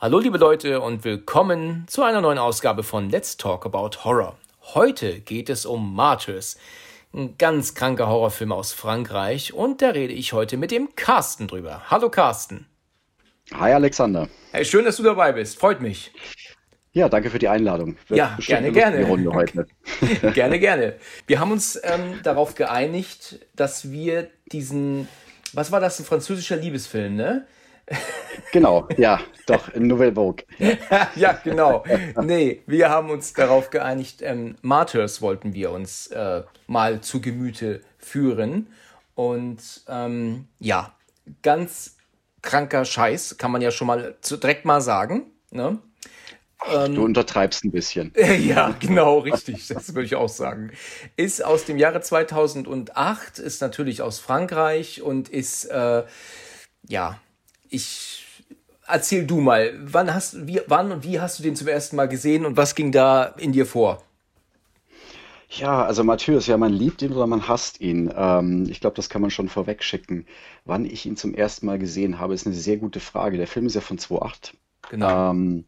Hallo liebe Leute und willkommen zu einer neuen Ausgabe von Let's Talk About Horror. Heute geht es um Martyrs, ein ganz kranker Horrorfilm aus Frankreich und da rede ich heute mit dem Carsten drüber. Hallo Carsten. Hi Alexander. Hey, schön, dass du dabei bist. Freut mich. Ja, danke für die Einladung. Wird ja, gerne, gerne. Runde heute. gerne, gerne. Wir haben uns ähm, darauf geeinigt, dass wir diesen, was war das, ein französischer Liebesfilm, ne? Genau, ja, doch, Nouvelle Vogue. Ja. ja, genau. Nee, wir haben uns darauf geeinigt, ähm, Martyrs wollten wir uns äh, mal zu Gemüte führen. Und ähm, ja, ganz kranker Scheiß, kann man ja schon mal zu, direkt mal sagen. Ne? Ach, du ähm, untertreibst ein bisschen. ja, genau, richtig. Das würde ich auch sagen. Ist aus dem Jahre 2008, ist natürlich aus Frankreich und ist, äh, ja, ich erzähl du mal, wann hast wie, wann und wie hast du den zum ersten Mal gesehen und was ging da in dir vor? Ja, also Matthäus, ja, man liebt ihn oder man hasst ihn. Ähm, ich glaube, das kann man schon vorweg schicken. Wann ich ihn zum ersten Mal gesehen habe, ist eine sehr gute Frage. Der Film ist ja von 2008. Genau. Ähm,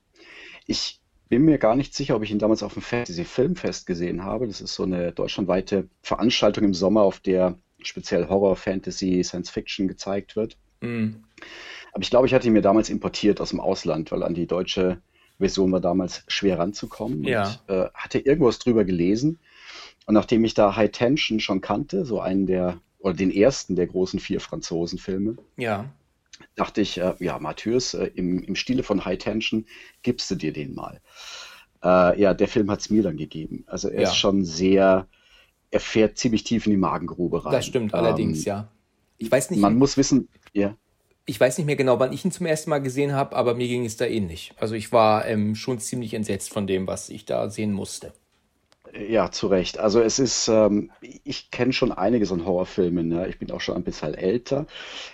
ich bin mir gar nicht sicher, ob ich ihn damals auf dem Fantasy Filmfest gesehen habe. Das ist so eine deutschlandweite Veranstaltung im Sommer, auf der speziell Horror, Fantasy, Science Fiction gezeigt wird. Mhm. Aber ich glaube, ich hatte ihn mir damals importiert aus dem Ausland, weil an die deutsche Version war damals schwer ranzukommen. Ja. Und, äh, hatte irgendwas drüber gelesen. Und nachdem ich da High Tension schon kannte, so einen der, oder den ersten der großen vier Franzosen-Filme, ja. dachte ich, äh, ja, Matthäus, äh, im, im Stile von High Tension gibst du dir den mal. Äh, ja, der Film hat es mir dann gegeben. Also er ja. ist schon sehr, er fährt ziemlich tief in die Magengrube rein. Das stimmt allerdings, ähm, ja. Ich weiß nicht. Man muss wissen, ja ich weiß nicht mehr genau, wann ich ihn zum ersten Mal gesehen habe, aber mir ging es da ähnlich. Also ich war ähm, schon ziemlich entsetzt von dem, was ich da sehen musste. Ja, zu Recht. Also es ist, ähm, ich kenne schon einiges an Horrorfilmen. Ne? Ich bin auch schon ein bisschen älter.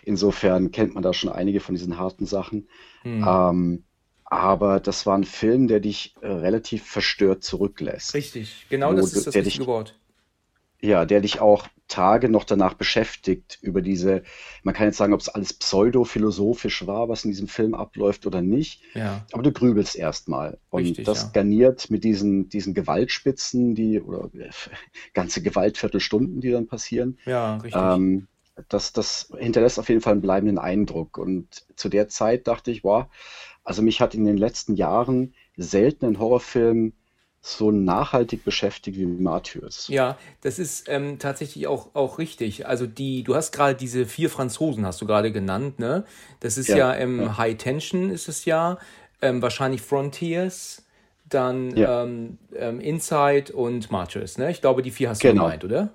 Insofern kennt man da schon einige von diesen harten Sachen. Hm. Ähm, aber das war ein Film, der dich äh, relativ verstört zurücklässt. Richtig, genau das ist das richtige dich, Wort. Ja, der dich auch Tage noch danach beschäftigt über diese, man kann jetzt sagen, ob es alles pseudo-philosophisch war, was in diesem Film abläuft oder nicht. Ja. Aber du grübelst erstmal. Und Richtig, das ja. garniert mit diesen, diesen Gewaltspitzen, die, oder äh, ganze Gewaltviertelstunden, die dann passieren. Ja, richtig. Ähm, das, das hinterlässt auf jeden Fall einen bleibenden Eindruck. Und zu der Zeit dachte ich, wow, also mich hat in den letzten Jahren selten ein Horrorfilm so nachhaltig beschäftigt wie Martyrs. Ja, das ist ähm, tatsächlich auch, auch richtig. Also die, du hast gerade diese vier Franzosen, hast du gerade genannt, ne? Das ist ja, ja, ähm, ja. High Tension ist es ja, ähm, wahrscheinlich Frontiers, dann ja. ähm, ähm, Inside und Martyrs, ne? Ich glaube, die vier hast genau. du gemeint, oder?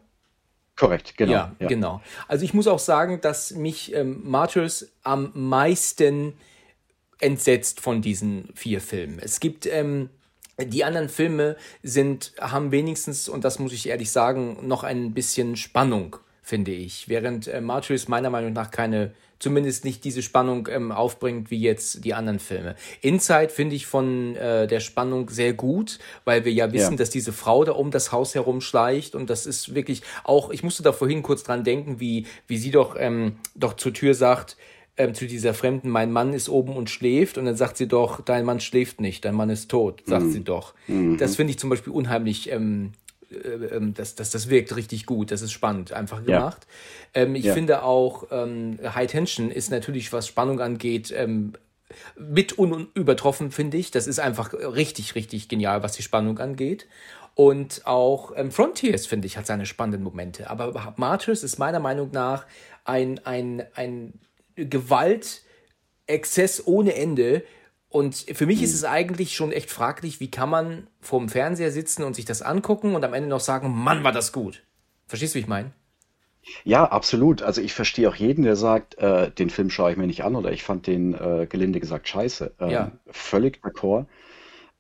Korrekt, genau. Ja, genau. Also ich muss auch sagen, dass mich ähm, Martyrs am meisten entsetzt von diesen vier Filmen. Es gibt ähm, die anderen Filme sind, haben wenigstens, und das muss ich ehrlich sagen, noch ein bisschen Spannung, finde ich. Während äh, Martyrs meiner Meinung nach keine, zumindest nicht diese Spannung ähm, aufbringt wie jetzt die anderen Filme. Inside finde ich von äh, der Spannung sehr gut, weil wir ja wissen, ja. dass diese Frau da um das Haus herumschleicht und das ist wirklich auch, ich musste da vorhin kurz dran denken, wie, wie sie doch, ähm, doch zur Tür sagt, ähm, zu dieser Fremden, mein Mann ist oben und schläft und dann sagt sie doch, dein Mann schläft nicht, dein Mann ist tot, sagt mhm. sie doch. Mhm. Das finde ich zum Beispiel unheimlich, ähm, äh, ähm, das, das, das wirkt richtig gut, das ist spannend, einfach gemacht. Ja. Ähm, ich ja. finde auch, ähm, High Tension ist natürlich, was Spannung angeht, ähm, mit unübertroffen, finde ich. Das ist einfach richtig, richtig genial, was die Spannung angeht. Und auch ähm, Frontiers, finde ich, hat seine spannenden Momente. Aber Martyrs ist meiner Meinung nach ein, ein, ein Gewalt, Exzess ohne Ende. Und für mich ist es eigentlich schon echt fraglich, wie kann man vorm Fernseher sitzen und sich das angucken und am Ende noch sagen, Mann, war das gut. Verstehst du, wie ich meine? Ja, absolut. Also ich verstehe auch jeden, der sagt, äh, den Film schaue ich mir nicht an oder ich fand den äh, gelinde gesagt scheiße. Ähm, ja. Völlig d'accord.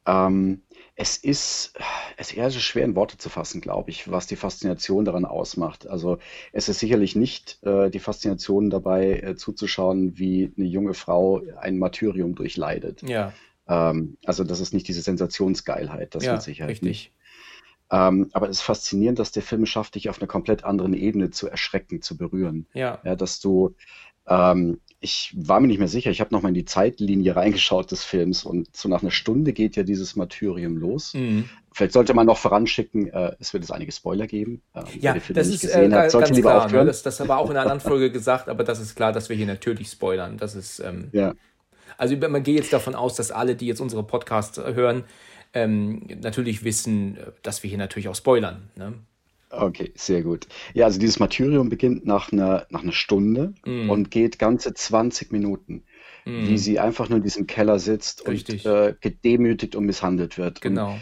Ähm, es ist, es ist eher so schwer in Worte zu fassen, glaube ich, was die Faszination daran ausmacht. Also es ist sicherlich nicht äh, die Faszination dabei äh, zuzuschauen, wie eine junge Frau ein Martyrium durchleidet. Ja. Ähm, also das ist nicht diese Sensationsgeilheit, das ja, mit Sicherheit richtig. nicht. Ähm, aber es ist faszinierend, dass der Film schafft, dich auf einer komplett anderen Ebene zu erschrecken, zu berühren. Ja. ja dass du Ähm, ich war mir nicht mehr sicher. Ich habe nochmal in die Zeitlinie reingeschaut des Films und so nach einer Stunde geht ja dieses Martyrium los. Mhm. Vielleicht sollte man noch voranschicken, äh, es wird es einige Spoiler geben. Äh, ja, das ist äh, hat, ganz klar. Ne? Das, das war auch in einer anderen Folge gesagt, aber das ist klar, dass wir hier natürlich spoilern. Das ist, ähm, ja. Also man geht jetzt davon aus, dass alle, die jetzt unsere Podcasts hören, ähm, natürlich wissen, dass wir hier natürlich auch spoilern. Ne? Okay, sehr gut. Ja, also dieses Martyrium beginnt nach einer, nach einer Stunde mm. und geht ganze 20 Minuten, mm. wie sie einfach nur in diesem Keller sitzt Richtig. und äh, gedemütigt und misshandelt wird. Genau. Und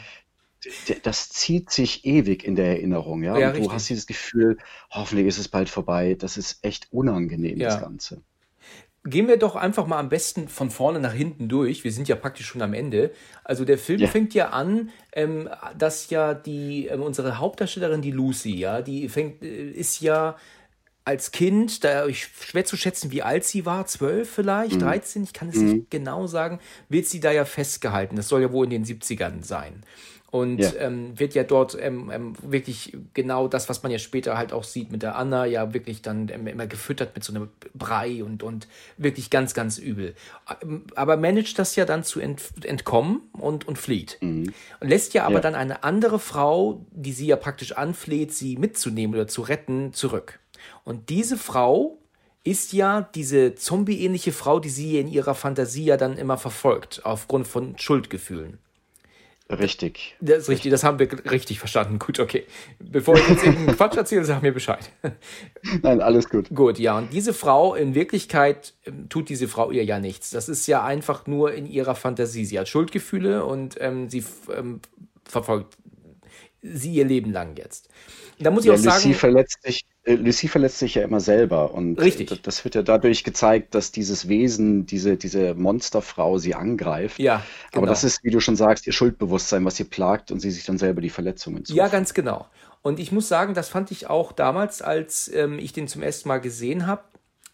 das zieht sich ewig in der Erinnerung, ja. ja und du hast dieses Gefühl, hoffentlich ist es bald vorbei. Das ist echt unangenehm, ja. das Ganze. Gehen wir doch einfach mal am besten von vorne nach hinten durch. Wir sind ja praktisch schon am Ende. Also der Film ja. fängt ja an, ähm, dass ja die ähm, unsere Hauptdarstellerin, die Lucy, ja, die fängt, äh, ist ja als Kind, da ich schwer zu schätzen, wie alt sie war, zwölf vielleicht, mhm. 13, ich kann es mhm. nicht genau sagen, wird sie da ja festgehalten. Das soll ja wohl in den 70ern sein und ja. ähm, wird ja dort ähm, ähm, wirklich genau das, was man ja später halt auch sieht mit der Anna, ja wirklich dann ähm, immer gefüttert mit so einem Brei und, und wirklich ganz, ganz übel. Ähm, aber managt das ja dann zu ent entkommen und, und flieht. Mhm. Und lässt ja aber ja. dann eine andere Frau, die sie ja praktisch anfleht, sie mitzunehmen oder zu retten, zurück. Und diese Frau ist ja diese zombie-ähnliche Frau, die sie in ihrer Fantasie ja dann immer verfolgt, aufgrund von Schuldgefühlen. Richtig. Das ist richtig, das haben wir richtig verstanden. Gut, okay. Bevor ich jetzt irgendeinen Quatsch erzähle, sag mir Bescheid. Nein, alles gut. Gut, ja. Und diese Frau, in Wirklichkeit ähm, tut diese Frau ihr ja nichts. Das ist ja einfach nur in ihrer Fantasie. Sie hat Schuldgefühle und ähm, sie ähm, verfolgt sie ihr Leben lang jetzt. Da muss ich ja, auch Lucy sagen. Verletzt sich, Lucy verletzt sich ja immer selber. Und richtig. das wird ja dadurch gezeigt, dass dieses Wesen, diese, diese Monsterfrau sie angreift. Ja. Genau. Aber das ist, wie du schon sagst, ihr Schuldbewusstsein, was sie plagt und sie sich dann selber die Verletzungen zufügt. Ja, ganz genau. Und ich muss sagen, das fand ich auch damals, als ähm, ich den zum ersten Mal gesehen habe,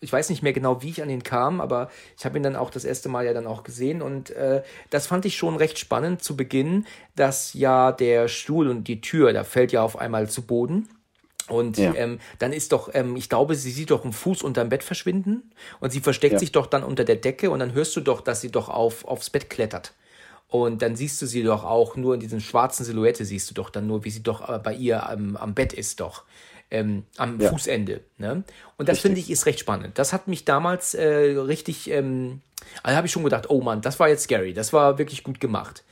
ich weiß nicht mehr genau, wie ich an ihn kam, aber ich habe ihn dann auch das erste Mal ja dann auch gesehen und äh, das fand ich schon recht spannend zu Beginn, dass ja der Stuhl und die Tür, da fällt ja auf einmal zu Boden. Und ja. ähm, dann ist doch, ähm, ich glaube, sie sieht doch einen Fuß unterm Bett verschwinden und sie versteckt ja. sich doch dann unter der Decke und dann hörst du doch, dass sie doch auf, aufs Bett klettert. Und dann siehst du sie doch auch nur in diesen schwarzen Silhouette, siehst du doch dann nur, wie sie doch äh, bei ihr am, am Bett ist doch ähm, am ja. Fußende. Ne? Und das finde ich ist recht spannend. Das hat mich damals äh, richtig, ähm, also habe ich schon gedacht, oh Mann, das war jetzt scary, das war wirklich gut gemacht.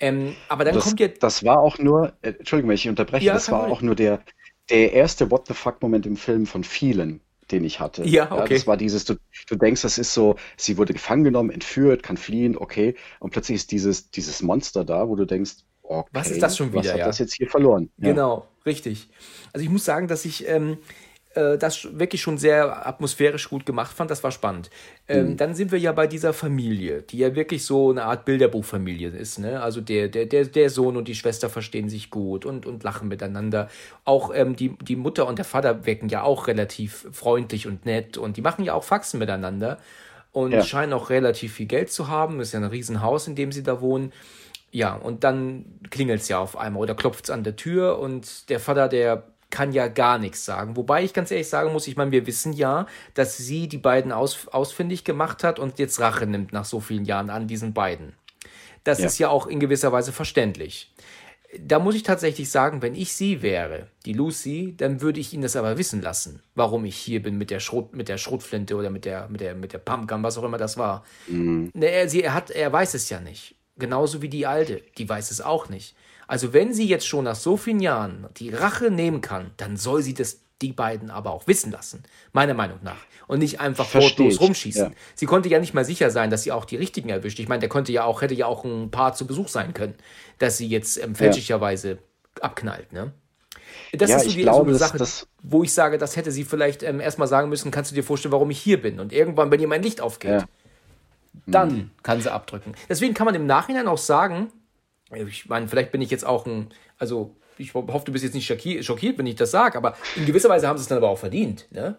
Ähm, aber dann das, kommt jetzt. Das war auch nur, äh, Entschuldigung, wenn ich unterbreche, ja, das war auch nur der, der erste What the fuck-Moment im Film von vielen, den ich hatte. Ja, okay. Ja, das war dieses, du, du denkst, das ist so, sie wurde gefangen genommen, entführt, kann fliehen, okay. Und plötzlich ist dieses, dieses Monster da, wo du denkst, okay, was ist das schon wieder? Was hat ja? das jetzt hier verloren? Ja. Genau, richtig. Also ich muss sagen, dass ich ähm, äh, das wirklich schon sehr atmosphärisch gut gemacht fand. Das war spannend. Ähm, mhm. Dann sind wir ja bei dieser Familie, die ja wirklich so eine Art Bilderbuchfamilie ist. Ne? Also der, der, der, der Sohn und die Schwester verstehen sich gut und, und lachen miteinander. Auch ähm, die, die Mutter und der Vater wecken ja auch relativ freundlich und nett und die machen ja auch Faxen miteinander und ja. scheinen auch relativ viel Geld zu haben. Ist ja ein Riesenhaus, in dem sie da wohnen. Ja, und dann klingelt es ja auf einmal oder klopft es an der Tür und der Vater, der kann ja gar nichts sagen. Wobei ich ganz ehrlich sagen muss, ich meine, wir wissen ja, dass sie die beiden aus, ausfindig gemacht hat und jetzt Rache nimmt nach so vielen Jahren an diesen beiden. Das ja. ist ja auch in gewisser Weise verständlich. Da muss ich tatsächlich sagen, wenn ich sie wäre, die Lucy, dann würde ich ihn das aber wissen lassen, warum ich hier bin mit der Schrot, mit der Schrotflinte oder mit der, mit der, mit der Pumpgun, was auch immer das war. Mhm. Er, sie, er, hat, er weiß es ja nicht. Genauso wie die Alte, die weiß es auch nicht. Also wenn sie jetzt schon nach so vielen Jahren die Rache nehmen kann, dann soll sie das die beiden aber auch wissen lassen, meiner Meinung nach. Und nicht einfach wortlos rumschießen. Ja. Sie konnte ja nicht mal sicher sein, dass sie auch die richtigen erwischt. Ich meine, der konnte ja auch, hätte ja auch ein Paar zu Besuch sein können, dass sie jetzt ähm, fälschlicherweise ja. abknallt, ne? Das ja, ist so die, glaube, so Sache, das, wo ich sage, das hätte sie vielleicht ähm, erstmal sagen müssen, kannst du dir vorstellen, warum ich hier bin? Und irgendwann, wenn ihr mein Licht aufgeht, dann mhm. kann sie abdrücken. Deswegen kann man im Nachhinein auch sagen, ich meine, vielleicht bin ich jetzt auch ein, also ich hoffe, du bist jetzt nicht schockiert, wenn ich das sage, aber in gewisser Weise haben sie es dann aber auch verdient. Ne?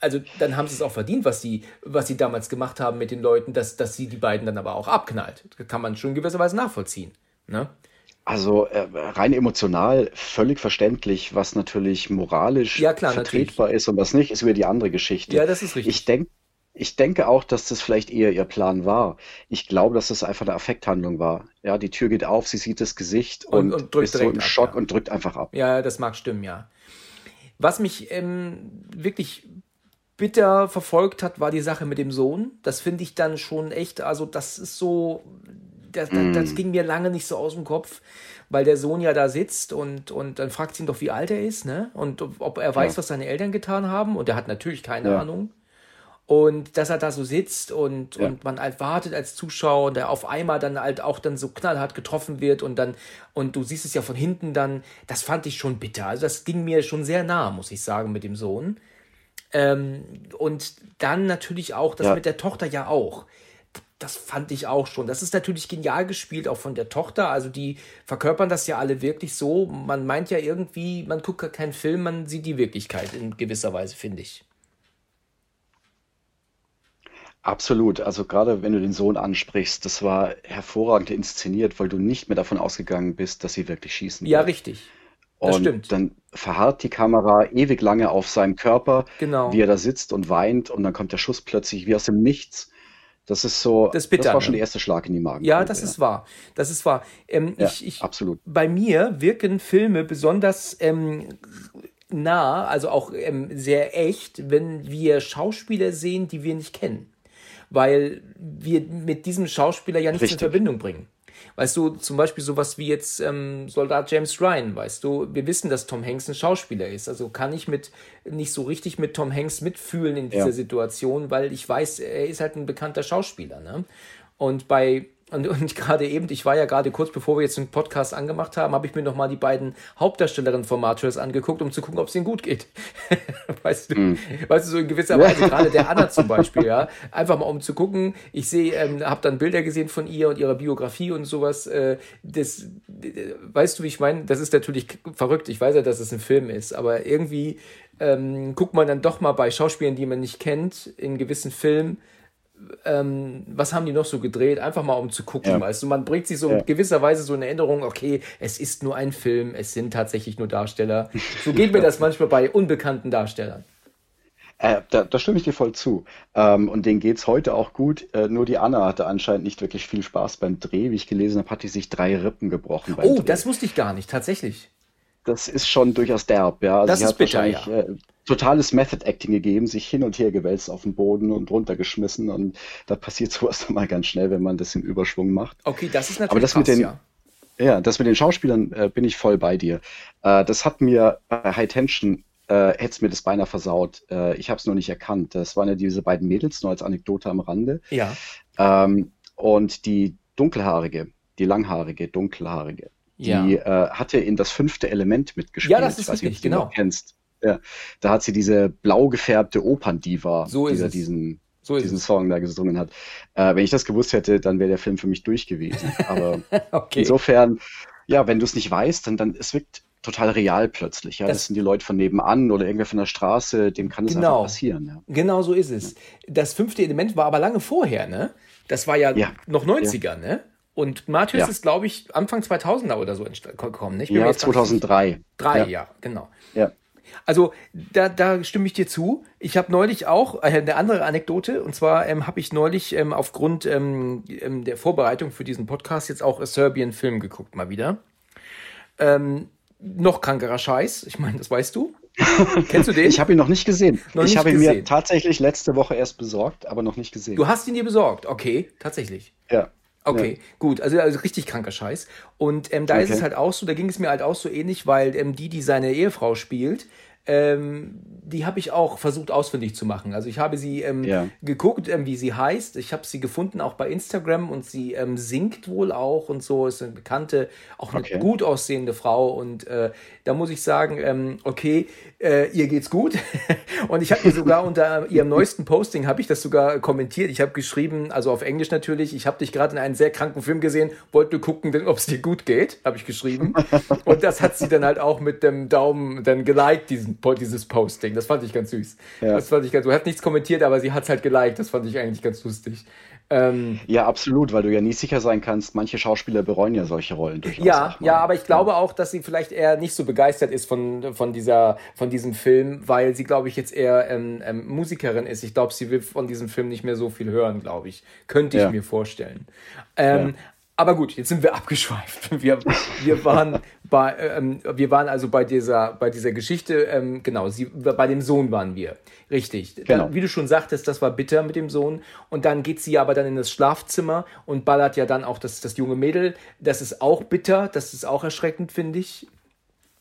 Also dann haben sie es auch verdient, was sie, was sie damals gemacht haben mit den Leuten, dass, dass sie die beiden dann aber auch abknallt. Das kann man schon in gewisser Weise nachvollziehen. Ne? Also äh, rein emotional völlig verständlich, was natürlich moralisch ja, klar, vertretbar natürlich. ist und was nicht, ist wieder die andere Geschichte. Ja, das ist richtig. Ich denke ich denke auch, dass das vielleicht eher ihr Plan war. Ich glaube, dass das einfach eine Affekthandlung war. Ja, die Tür geht auf, sie sieht das Gesicht und, und, und ist so im ab, Schock ja. und drückt einfach ab. Ja, das mag stimmen, ja. Was mich ähm, wirklich bitter verfolgt hat, war die Sache mit dem Sohn. Das finde ich dann schon echt, also das ist so, das, mm. das, ging mir lange nicht so aus dem Kopf, weil der Sohn ja da sitzt und, und dann fragt sie ihn doch, wie alt er ist, ne? Und ob er weiß, ja. was seine Eltern getan haben. Und er hat natürlich keine ja. Ahnung. Und dass er da so sitzt und, ja. und man halt wartet als Zuschauer und er auf einmal dann halt auch dann so knallhart getroffen wird und dann, und du siehst es ja von hinten dann, das fand ich schon bitter. Also das ging mir schon sehr nah, muss ich sagen, mit dem Sohn. Ähm, und dann natürlich auch das ja. mit der Tochter ja auch. Das fand ich auch schon. Das ist natürlich genial gespielt, auch von der Tochter. Also die verkörpern das ja alle wirklich so. Man meint ja irgendwie, man guckt gar keinen Film, man sieht die Wirklichkeit in gewisser Weise, finde ich. Absolut. Also gerade wenn du den Sohn ansprichst, das war hervorragend inszeniert, weil du nicht mehr davon ausgegangen bist, dass sie wirklich schießen Ja, wird. richtig. Das und stimmt. dann verharrt die Kamera ewig lange auf seinem Körper, genau. wie er da sitzt und weint und dann kommt der Schuss plötzlich wie aus dem Nichts. Das ist so, das, bitter, das war schon der erste Schlag in die Magen. Ja, das ja. ist wahr. Das ist wahr. Ähm, ja, ich, ich, absolut. Bei mir wirken Filme besonders ähm, nah, also auch ähm, sehr echt, wenn wir Schauspieler sehen, die wir nicht kennen weil wir mit diesem Schauspieler ja nichts Richtig. in Verbindung bringen. Weißt du, zum Beispiel sowas wie jetzt ähm, Soldat James Ryan, weißt du, wir wissen, dass Tom Hanks ein Schauspieler ist. Also kann ich mit nicht so richtig mit Tom Hanks mitfühlen in dieser ja. Situation, weil ich weiß, er ist halt ein bekannter Schauspieler. Ne? Und bei und, und gerade eben, ich war ja gerade kurz bevor wir jetzt den Podcast angemacht haben, habe ich mir nochmal die beiden Hauptdarstellerinnen von Martyrs angeguckt, um zu gucken, ob es ihnen gut geht. weißt du, mm. weißt du, so in gewisser Weise, gerade der Anna zum Beispiel, ja. Einfach mal um zu gucken. Ich sehe, ähm, habe dann Bilder gesehen von ihr und ihrer Biografie und sowas. Äh, das, äh, weißt du, wie ich meine? Das ist natürlich verrückt. Ich weiß ja, dass es ein Film ist, aber irgendwie ähm, guckt man dann doch mal bei Schauspielern, die man nicht kennt, in gewissen Filmen, ähm, was haben die noch so gedreht? Einfach mal um zu gucken. Ja. Du, man bringt sich so ja. in gewisser Weise so in Erinnerung, okay, es ist nur ein Film, es sind tatsächlich nur Darsteller. So geht mir das manchmal bei unbekannten Darstellern. Äh, da, da, stimme ich dir voll zu. Ähm, und denen geht es heute auch gut. Äh, nur die Anna hatte anscheinend nicht wirklich viel Spaß beim Dreh. Wie ich gelesen habe, hat die sich drei Rippen gebrochen. oh, Dreh. das wusste ich gar nicht, tatsächlich. Das ist schon durchaus derb, ja. Also das ist bitter, ja. Äh, totales Method Acting gegeben, sich hin und her gewälzt auf den Boden und runtergeschmissen und da passiert sowas dann mal ganz schnell, wenn man das im Überschwung macht. Okay, das ist natürlich Aber das krass, mit den, ja. Ja, das mit den Schauspielern äh, bin ich voll bei dir. Äh, das hat mir bei High Tension äh, hätte es mir das beinahe versaut. Äh, ich habe es nur nicht erkannt. Das waren ja diese beiden Mädels, nur als Anekdote am Rande. Ja. Ähm, und die dunkelhaarige, die langhaarige, dunkelhaarige, ja. die äh, hatte in das fünfte Element mitgespielt. Ja, das ist richtig, genau. Du kennst. Ja, da hat sie diese blau gefärbte Operndiva, so die diesen, so diesen Song da gesungen hat. Äh, wenn ich das gewusst hätte, dann wäre der Film für mich durch gewesen. Aber okay. insofern, ja, wenn du es nicht weißt, dann, dann es wirkt total real plötzlich. Ja, das, das, sind die Leute von nebenan oder irgendwer von der Straße, dem kann es genau, einfach passieren. Ja. Genau so ist es. Das fünfte Element war aber lange vorher, ne? Das war ja, ja. noch 90er, ja. ne? Und Martyrs ist, glaube ich, Anfang 2000er oder so gekommen, nicht? Ja, 2003. Drei, ja, genau. Ja. Also da, da stimme ich dir zu. Ich habe neulich auch äh, eine andere Anekdote und zwar ähm, habe ich neulich ähm, aufgrund ähm, ähm, der Vorbereitung für diesen Podcast jetzt auch Serbian Film geguckt mal wieder. Ähm, noch krankerer Scheiß. Ich meine, das weißt du. Kennst du den? Ich habe ihn noch nicht gesehen. Noch ich habe ihn mir tatsächlich letzte Woche erst besorgt, aber noch nicht gesehen. Du hast ihn dir besorgt, okay, tatsächlich. Ja. Okay, ja. gut, also, also richtig kranker Scheiß. Und ähm, da okay. ist es halt auch so, da ging es mir halt auch so ähnlich, weil ähm, die, die seine Ehefrau spielt, ähm, die habe ich auch versucht ausfindig zu machen. Also ich habe sie ähm, ja. geguckt, ähm, wie sie heißt. Ich habe sie gefunden auch bei Instagram und sie ähm, singt wohl auch und so. Ist eine bekannte, auch eine okay. gut aussehende Frau. Und äh, da muss ich sagen, ähm, okay, äh, ihr geht's gut. und ich habe mir sogar unter ihrem neuesten Posting habe ich das sogar kommentiert. Ich habe geschrieben, also auf Englisch natürlich, ich habe dich gerade in einem sehr kranken Film gesehen, wollte gucken, ob es dir gut geht, habe ich geschrieben. und das hat sie dann halt auch mit dem Daumen dann geliked, diesen, dieses Posting. Das fand ich ganz süß. Ja. Das fand ich ganz, du hast nichts kommentiert, aber sie hat es halt geliked. Das fand ich eigentlich ganz lustig. Ähm, ja, absolut, weil du ja nie sicher sein kannst. Manche Schauspieler bereuen ja solche Rollen durchaus. Ja, ja, aber ich glaube auch, dass sie vielleicht eher nicht so begeistert ist von, von, dieser, von diesem Film, weil sie, glaube ich, jetzt eher ähm, ähm, Musikerin ist. Ich glaube, sie will von diesem Film nicht mehr so viel hören, glaube ich. Könnte ich ja. mir vorstellen. Ähm, ja. Aber gut, jetzt sind wir abgeschweift. Wir, wir, waren, bei, ähm, wir waren also bei dieser, bei dieser Geschichte, ähm, genau, sie, bei dem Sohn waren wir. Richtig. Genau. Dann, wie du schon sagtest, das war bitter mit dem Sohn. Und dann geht sie aber dann in das Schlafzimmer und ballert ja dann auch das, das junge Mädel. Das ist auch bitter, das ist auch erschreckend, finde ich.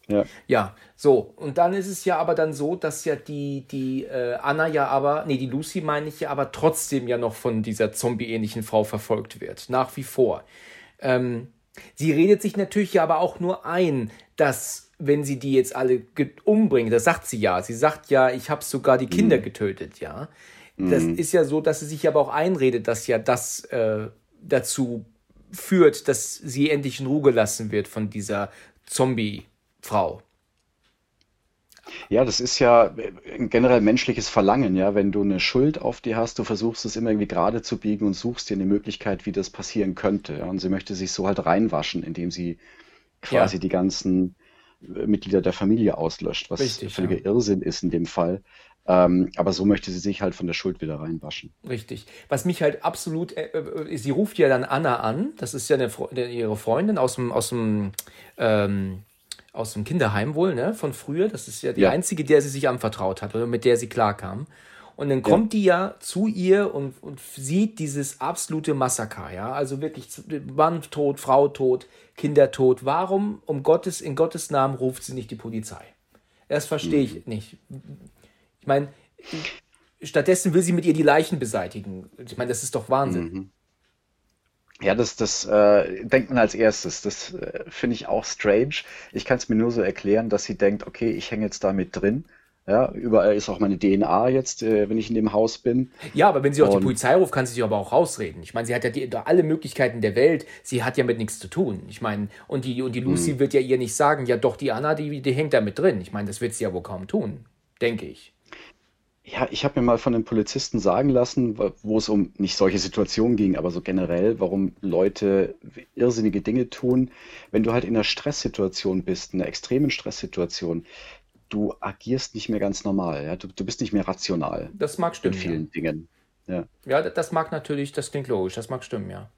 Ja. Ja, so. Und dann ist es ja aber dann so, dass ja die, die äh, Anna ja aber, nee, die Lucy meine ich ja aber trotzdem ja noch von dieser zombie-ähnlichen Frau verfolgt wird. Nach wie vor. Ähm, sie redet sich natürlich ja aber auch nur ein, dass, wenn sie die jetzt alle umbringt, das sagt sie ja. Sie sagt ja, ich habe sogar die Kinder mhm. getötet, ja. Das mhm. ist ja so, dass sie sich aber auch einredet, dass ja das äh, dazu führt, dass sie endlich in Ruhe gelassen wird von dieser Zombie- Frau. Ja, das ist ja ein generell menschliches Verlangen, ja. Wenn du eine Schuld auf dir hast, du versuchst es immer irgendwie gerade zu biegen und suchst dir eine Möglichkeit, wie das passieren könnte. Ja? Und sie möchte sich so halt reinwaschen, indem sie quasi ja. die ganzen äh, Mitglieder der Familie auslöscht, was Richtig, völliger ja. Irrsinn ist in dem Fall. Ähm, aber so möchte sie sich halt von der Schuld wieder reinwaschen. Richtig. Was mich halt absolut, äh, äh sie ruft ja dann Anna an, das ist ja eine, ihre Freundin aus dem, aus dem ähm, aus dem Kinderheim wohl, ne, von früher. Das ist ja die ja. einzige, der sie sich anvertraut hat oder mit der sie klarkam. Und dann kommt ja. die ja zu ihr und, und sieht dieses absolute Massaker, ja. Also wirklich Mann tot, Frau tot, Kinder tot. Warum, um Gottes, in Gottes Namen ruft sie nicht die Polizei? Das verstehe ich mhm. nicht. Ich meine, stattdessen will sie mit ihr die Leichen beseitigen. Ich meine, das ist doch Wahnsinn. Mhm. Ja, das, das äh, denkt man als erstes. Das äh, finde ich auch strange. Ich kann es mir nur so erklären, dass sie denkt, okay, ich hänge jetzt da mit drin. Ja, überall ist auch meine DNA jetzt, äh, wenn ich in dem Haus bin. Ja, aber wenn sie auch die Polizei ruft, kann sie sich aber auch rausreden. Ich meine, sie hat ja die, alle Möglichkeiten der Welt. Sie hat ja mit nichts zu tun. Ich meine, und die, und die Lucy hm. wird ja ihr nicht sagen, ja doch, die Anna, die, die hängt da mit drin. Ich meine, das wird sie ja wohl kaum tun, denke ich. Ja, ich habe mir mal von einem Polizisten sagen lassen, wo es um nicht solche Situationen ging, aber so generell, warum Leute irrsinnige Dinge tun. Wenn du halt in einer Stresssituation bist, in einer extremen Stresssituation, du agierst nicht mehr ganz normal, ja? Du, du bist nicht mehr rational Das mag stimmen, in vielen Dingen. Ja. Ja, das mag natürlich, das klingt logisch, das mag stimmen, ja.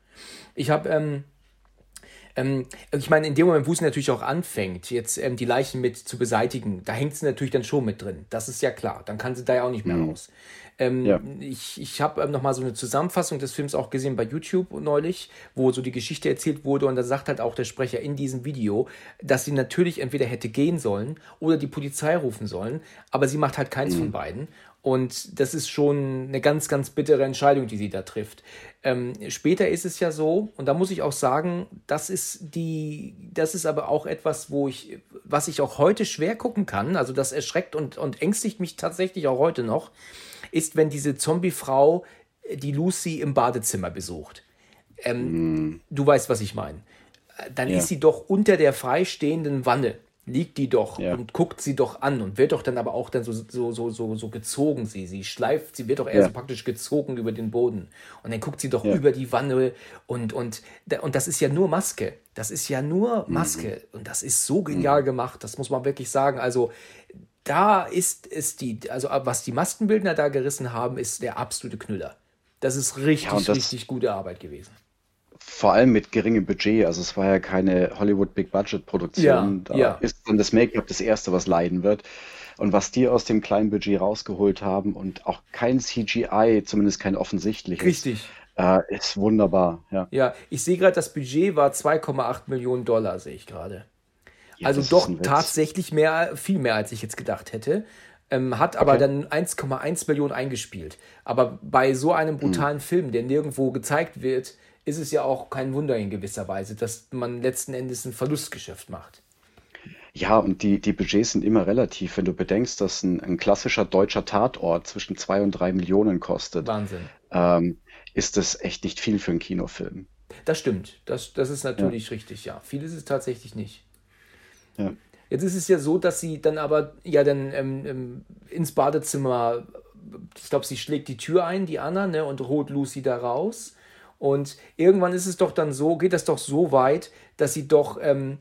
Ich habe ähm, ähm, ich meine, in dem Moment, wo es natürlich auch anfängt, jetzt ähm, die Leichen mit zu beseitigen, da hängt sie natürlich dann schon mit drin. Das ist ja klar. Dann kann sie da ja auch nicht mehr mhm. raus. Ähm, ja. Ich, ich habe ähm, nochmal so eine Zusammenfassung des Films auch gesehen bei YouTube neulich, wo so die Geschichte erzählt wurde und da sagt halt auch der Sprecher in diesem Video, dass sie natürlich entweder hätte gehen sollen oder die Polizei rufen sollen, aber sie macht halt keins mhm. von beiden und das ist schon eine ganz, ganz bittere Entscheidung, die sie da trifft. Ähm, später ist es ja so, und da muss ich auch sagen, das ist die, das ist aber auch etwas, wo ich, was ich auch heute schwer gucken kann, also das erschreckt und, und ängstigt mich tatsächlich auch heute noch, ist, wenn diese Zombie-Frau die Lucy im Badezimmer besucht. Ähm, mm. Du weißt, was ich meine. Dann ja. ist sie doch unter der freistehenden Wanne liegt die doch ja. und guckt sie doch an und wird doch dann aber auch dann so, so, so, so, so gezogen, sie, sie schleift, sie wird doch erst ja. praktisch gezogen über den Boden und dann guckt sie doch ja. über die Wanne und, und, und das ist ja nur Maske, das ist ja nur mhm. Maske mhm. und das ist so genial mhm. gemacht, das muss man wirklich sagen, also da ist es die, also was die Maskenbildner da gerissen haben, ist der absolute Knüller. Das ist richtig, das, richtig gute Arbeit gewesen vor allem mit geringem Budget. Also es war ja keine Hollywood Big Budget Produktion. Ja, da ja. ist dann das Make-up das erste, was leiden wird. Und was die aus dem kleinen Budget rausgeholt haben und auch kein CGI, zumindest kein offensichtliches. Richtig. Äh, ist wunderbar, ja. Ja, ich sehe gerade, das Budget war 2,8 Millionen Dollar, sehe ich gerade. Ja, also doch tatsächlich mehr, viel mehr, als ich jetzt gedacht hätte. Ähm, hat aber okay. dann 1,1 Millionen eingespielt. Aber bei so einem brutalen hm. Film, der nirgendwo gezeigt wird, ist es ja auch kein Wunder in gewisser Weise, dass man letzten Endes ein Verlustgeschäft macht. Ja, und die, die Budgets sind immer relativ. Wenn du bedenkst, dass ein, ein klassischer deutscher Tatort zwischen zwei und drei Millionen kostet, Wahnsinn. Ähm, ist das echt nicht viel für einen Kinofilm. Das stimmt. Das, das ist natürlich ja. richtig, ja. Viel ist es tatsächlich nicht. Ja. Jetzt ist es ja so, dass sie dann aber ja dann ähm, ähm ins Badezimmer, ich glaube, sie schlägt die Tür ein, die Anna, ne, und holt Lucy da raus. Und irgendwann ist es doch dann so, geht das doch so weit, dass sie doch, ähm,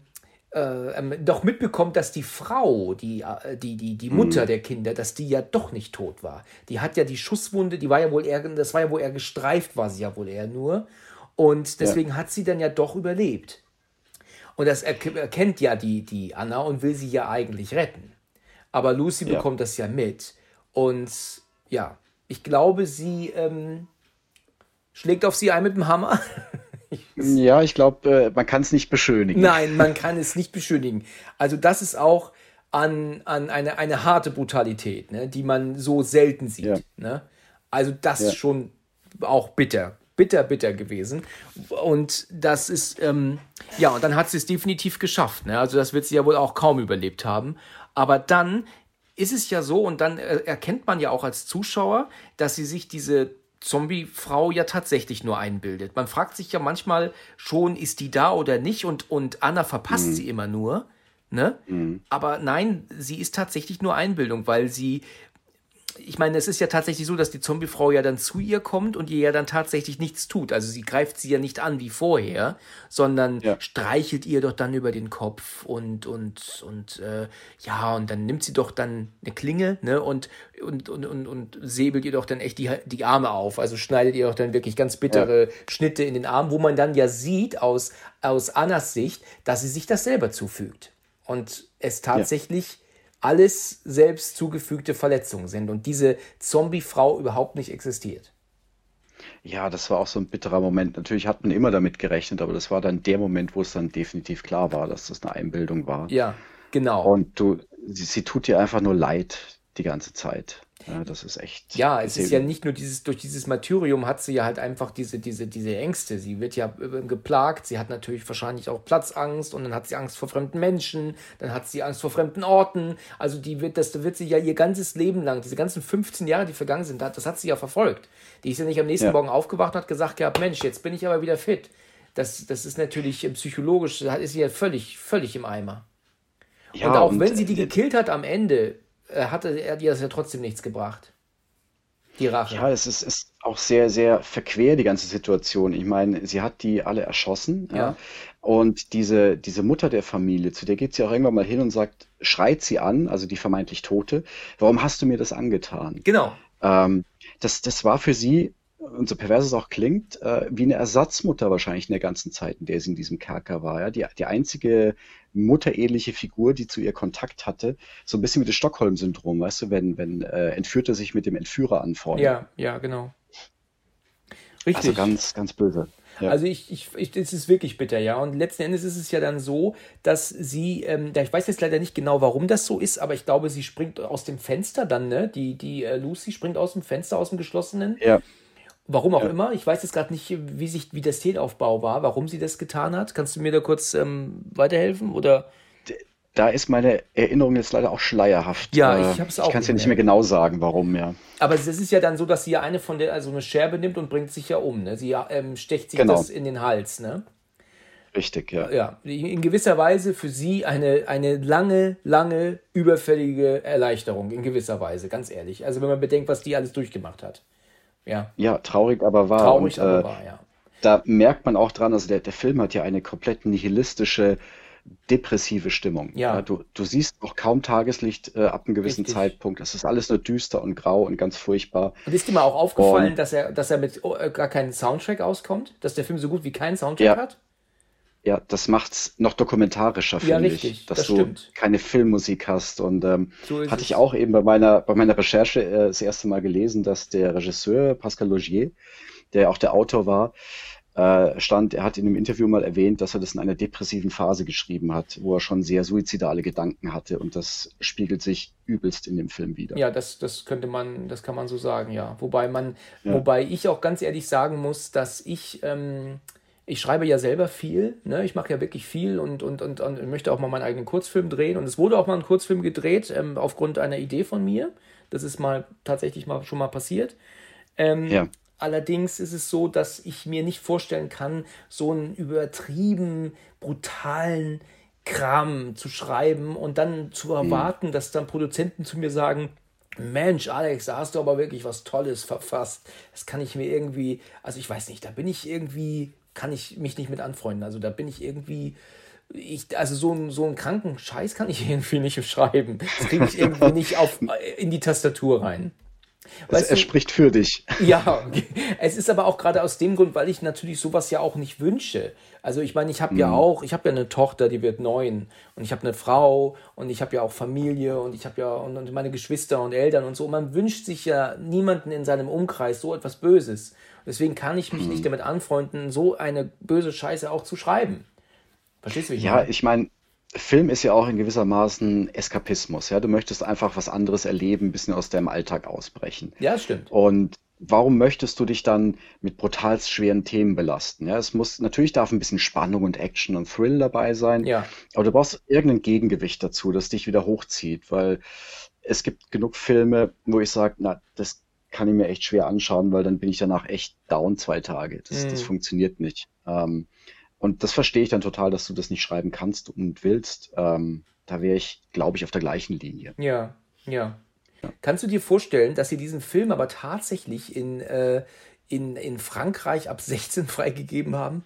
äh, ähm, doch mitbekommt, dass die Frau, die, äh, die, die, die Mutter mhm. der Kinder, dass die ja doch nicht tot war. Die hat ja die Schusswunde, die war ja wohl eher, das war ja wohl eher gestreift, war sie ja wohl eher nur. Und deswegen ja. hat sie dann ja doch überlebt. Und das erkennt ja die, die Anna und will sie ja eigentlich retten. Aber Lucy ja. bekommt das ja mit. Und ja, ich glaube, sie ähm, schlägt auf sie ein mit dem Hammer. ja, ich glaube, äh, man kann es nicht beschönigen. Nein, man kann es nicht beschönigen. Also das ist auch an, an eine, eine harte Brutalität, ne, die man so selten sieht. Ja. Ne? Also das ist schon auch bitter bitter, bitter gewesen. Und das ist, ähm, ja, und dann hat sie es definitiv geschafft. Ne? Also das wird sie ja wohl auch kaum überlebt haben. Aber dann ist es ja so, und dann erkennt man ja auch als Zuschauer, dass sie sich diese Zombie-Frau ja tatsächlich nur einbildet. Man fragt sich ja manchmal schon, ist die da oder nicht? Und, und Anna verpasst mhm. sie immer nur. Ne? Mhm. Aber nein, sie ist tatsächlich nur Einbildung, weil sie ich meine, es ist ja tatsächlich so, dass die Zombiefrau ja dann zu ihr kommt und ihr ja dann tatsächlich nichts tut. Also sie greift sie ja nicht an wie vorher, sondern ja. streichelt ihr doch dann über den Kopf und und und äh, ja und dann nimmt sie doch dann eine Klinge ne und und und und, und säbelt ihr doch dann echt die die Arme auf. Also schneidet ihr doch dann wirklich ganz bittere ja. Schnitte in den Arm, wo man dann ja sieht aus aus Annas Sicht, dass sie sich das selber zufügt und es tatsächlich alles selbst zugefügte Verletzungen sind und diese Zombie-Frau überhaupt nicht existiert. Ja, das war auch so ein bitterer Moment. Natürlich hat man immer damit gerechnet, aber das war dann der Moment, wo es dann definitiv klar war, dass das eine Einbildung war. Ja, genau. Und du, sie, sie tut dir einfach nur leid die ganze Zeit. Ja, das ist echt. Ja, es ist ja nicht nur dieses, durch dieses Martyrium hat sie ja halt einfach diese, diese, diese Ängste. Sie wird ja geplagt, sie hat natürlich wahrscheinlich auch Platzangst und dann hat sie Angst vor fremden Menschen, dann hat sie Angst vor fremden Orten. Also die wird, das wird sie ja ihr ganzes Leben lang, diese ganzen 15 Jahre, die vergangen sind, das hat sie ja verfolgt. Die ist ja nicht am nächsten ja. Morgen aufgewacht und hat gesagt gehabt, Mensch, jetzt bin ich aber wieder fit. Das, das ist natürlich psychologisch, da ist sie ja völlig, völlig im Eimer. Ja, und auch und wenn sie die gekillt hat am Ende, äh, hatte er dir das ja trotzdem nichts gebracht. Die Rache. Ja, es ist, ist auch sehr, sehr verquer, die ganze Situation. Ich meine, sie hat die alle erschossen. Ja. ja. Und diese, diese Mutter der Familie, zu der geht sie auch irgendwann mal hin und sagt, schreit sie an, also die vermeintlich Tote, warum hast du mir das angetan? Genau. Ähm, das, das war für sie und so pervers es auch klingt, äh, wie eine Ersatzmutter wahrscheinlich in der ganzen Zeit, in der sie in diesem Kerker war. Ja? Die, die einzige mutterähnliche Figur, die zu ihr Kontakt hatte, so ein bisschen wie das Stockholm-Syndrom, weißt du, wenn, wenn äh, Entführte sich mit dem Entführer anfreunden. Ja, ja, genau. Richtig. Also ganz, ganz böse. Ja. Also ich, ich, ich, es ist wirklich bitter, ja. Und letzten Endes ist es ja dann so, dass sie, ähm, ich weiß jetzt leider nicht genau, warum das so ist, aber ich glaube, sie springt aus dem Fenster dann, ne? Die, die äh, Lucy springt aus dem Fenster, aus dem geschlossenen. Ja. Warum auch ja. immer. Ich weiß jetzt gerade nicht, wie, sich, wie der Szenenaufbau war, warum sie das getan hat. Kannst du mir da kurz ähm, weiterhelfen? Oder? Da ist meine Erinnerung jetzt leider auch schleierhaft. Ja, äh, ich habe es auch. Ich kann es ja nicht mehr genau sagen, warum, ja. Aber es ist ja dann so, dass sie ja eine von der, also eine Scherbe nimmt und bringt sich ja um. Ne? Sie ähm, stecht sich genau. das in den Hals, ne? Richtig, ja. Ja, in gewisser Weise für sie eine, eine lange, lange, überfällige Erleichterung, in gewisser Weise, ganz ehrlich. Also wenn man bedenkt, was die alles durchgemacht hat. Ja. Ja, traurig, aber wahr. Traurig, und, aber äh, wahr, ja. Da merkt man auch dran, also der, der Film hat ja eine komplett nihilistische, depressive Stimmung. Ja. ja du, du siehst auch kaum Tageslicht äh, ab einem gewissen Richtig. Zeitpunkt. Es ist alles nur düster und grau und ganz furchtbar. Und ist dir mal auch aufgefallen, und, dass er, dass er mit oh, gar keinen Soundtrack auskommt? Dass der Film so gut wie keinen Soundtrack ja. hat? Ja, das macht's noch dokumentarischer, finde ja, ich, dass das du stimmt. keine Filmmusik hast. Und ähm, so hatte ich auch eben bei meiner, bei meiner Recherche äh, das erste Mal gelesen, dass der Regisseur Pascal Logier, der auch der Autor war, äh, stand, er hat in einem Interview mal erwähnt, dass er das in einer depressiven Phase geschrieben hat, wo er schon sehr suizidale Gedanken hatte und das spiegelt sich übelst in dem Film wieder. Ja, das, das könnte man, das kann man so sagen, ja. Wobei man, ja. wobei ich auch ganz ehrlich sagen muss, dass ich ähm, ich schreibe ja selber viel, ne? ich mache ja wirklich viel und, und, und, und, möchte auch mal meinen eigenen Kurzfilm drehen. Und es wurde auch mal ein Kurzfilm gedreht, ähm, aufgrund einer Idee von mir. Das ist mal tatsächlich mal schon mal passiert. Ähm, ja. Allerdings ist es so, dass ich mir nicht vorstellen kann, so einen übertrieben brutalen Kram zu schreiben und dann zu mhm. erwarten, mhm. dass dann Produzenten zu mir sagen, Mensch, Alex, da hast du aber wirklich was Tolles verfasst. Das kann ich mir irgendwie, also ich weiß nicht, da bin ich irgendwie, kann ich mich nicht mit anfreunden. Also da bin ich irgendwie, ich, also so, ein, so einen kranken Scheiß kann ich irgendwie nicht schreiben. Das kriege ich irgendwie nicht auf, in die Tastatur rein. Weißt es, er spricht für dich. Ja, es ist aber auch gerade aus dem Grund, weil ich natürlich sowas ja auch nicht wünsche. Also ich meine, ich habe mhm. ja auch, ich habe ja eine Tochter, die wird neun und ich habe eine Frau und ich habe ja auch Familie und ich habe ja und, und, meine Geschwister und Eltern und so. Und man wünscht sich ja niemanden in seinem Umkreis so etwas Böses. Deswegen kann ich mich mhm. nicht damit anfreunden, so eine böse Scheiße auch zu schreiben. Verstehst du? Wie ich ja, meine? ich meine, Film ist ja auch in gewissermaßen Eskapismus. Ja, du möchtest einfach was anderes erleben, ein bisschen aus deinem Alltag ausbrechen. Ja, stimmt. Und warum möchtest du dich dann mit brutal schweren Themen belasten? Ja, es muss, natürlich darf ein bisschen Spannung und Action und Thrill dabei sein. Ja. Aber du brauchst irgendein Gegengewicht dazu, das dich wieder hochzieht, weil es gibt genug Filme, wo ich sage, na, das kann ich mir echt schwer anschauen, weil dann bin ich danach echt down zwei Tage. Das, mhm. das funktioniert nicht. Ähm, und das verstehe ich dann total, dass du das nicht schreiben kannst und willst. Ähm, da wäre ich, glaube ich, auf der gleichen Linie. Ja, ja, ja. Kannst du dir vorstellen, dass sie diesen Film aber tatsächlich in, äh, in, in Frankreich ab 16 freigegeben haben?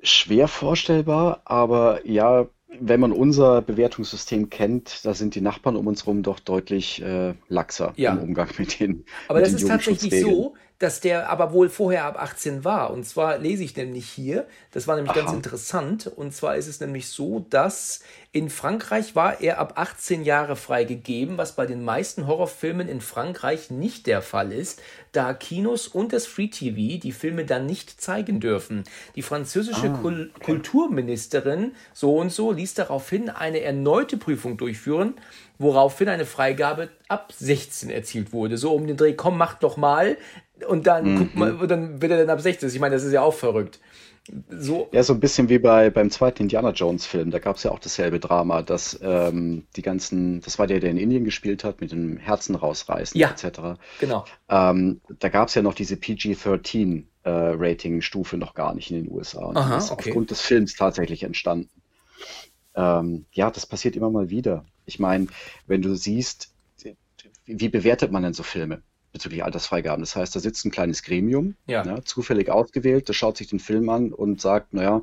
Schwer vorstellbar, aber ja, wenn man unser Bewertungssystem kennt, da sind die Nachbarn um uns herum doch deutlich äh, laxer ja. im Umgang mit den. Aber mit das den ist tatsächlich so, dass der aber wohl vorher ab 18 war. Und zwar lese ich nämlich hier, das war nämlich Aha. ganz interessant, und zwar ist es nämlich so, dass in Frankreich war er ab 18 Jahre freigegeben, was bei den meisten Horrorfilmen in Frankreich nicht der Fall ist, da Kinos und das Free TV die Filme dann nicht zeigen dürfen. Die französische ah, okay. Kulturministerin so und so ließ daraufhin eine erneute Prüfung durchführen, woraufhin eine Freigabe ab 16 erzielt wurde. So um den Dreh, komm, mach doch mal. Und dann, mhm. guck mal, dann wird er dann ab 16. Ich meine, das ist ja auch verrückt. So. Ja, so ein bisschen wie bei, beim zweiten Indiana Jones Film. Da gab es ja auch dasselbe Drama, dass ähm, die ganzen, das war der, der in Indien gespielt hat, mit dem Herzen rausreißen ja, etc. Genau. Ähm, da gab es ja noch diese PG-13 äh, Rating-Stufe noch gar nicht in den USA. Und Aha, die ist okay. aufgrund des Films tatsächlich entstanden. Ähm, ja, das passiert immer mal wieder. Ich meine, wenn du siehst, wie bewertet man denn so Filme? Bezüglich Altersfreigaben. Das heißt, da sitzt ein kleines Gremium, ja. Ja, zufällig ausgewählt, das schaut sich den Film an und sagt, naja,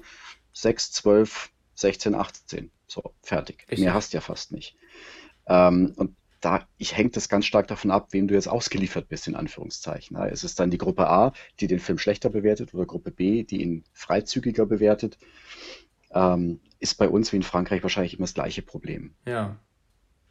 6, 12, 16, 18. So, fertig. Richtig. Mehr hast du ja fast nicht. Ähm, und da ich hängt das ganz stark davon ab, wem du jetzt ausgeliefert bist, in Anführungszeichen. Ja, ist es dann die Gruppe A, die den Film schlechter bewertet, oder Gruppe B, die ihn freizügiger bewertet? Ähm, ist bei uns wie in Frankreich wahrscheinlich immer das gleiche Problem. Ja.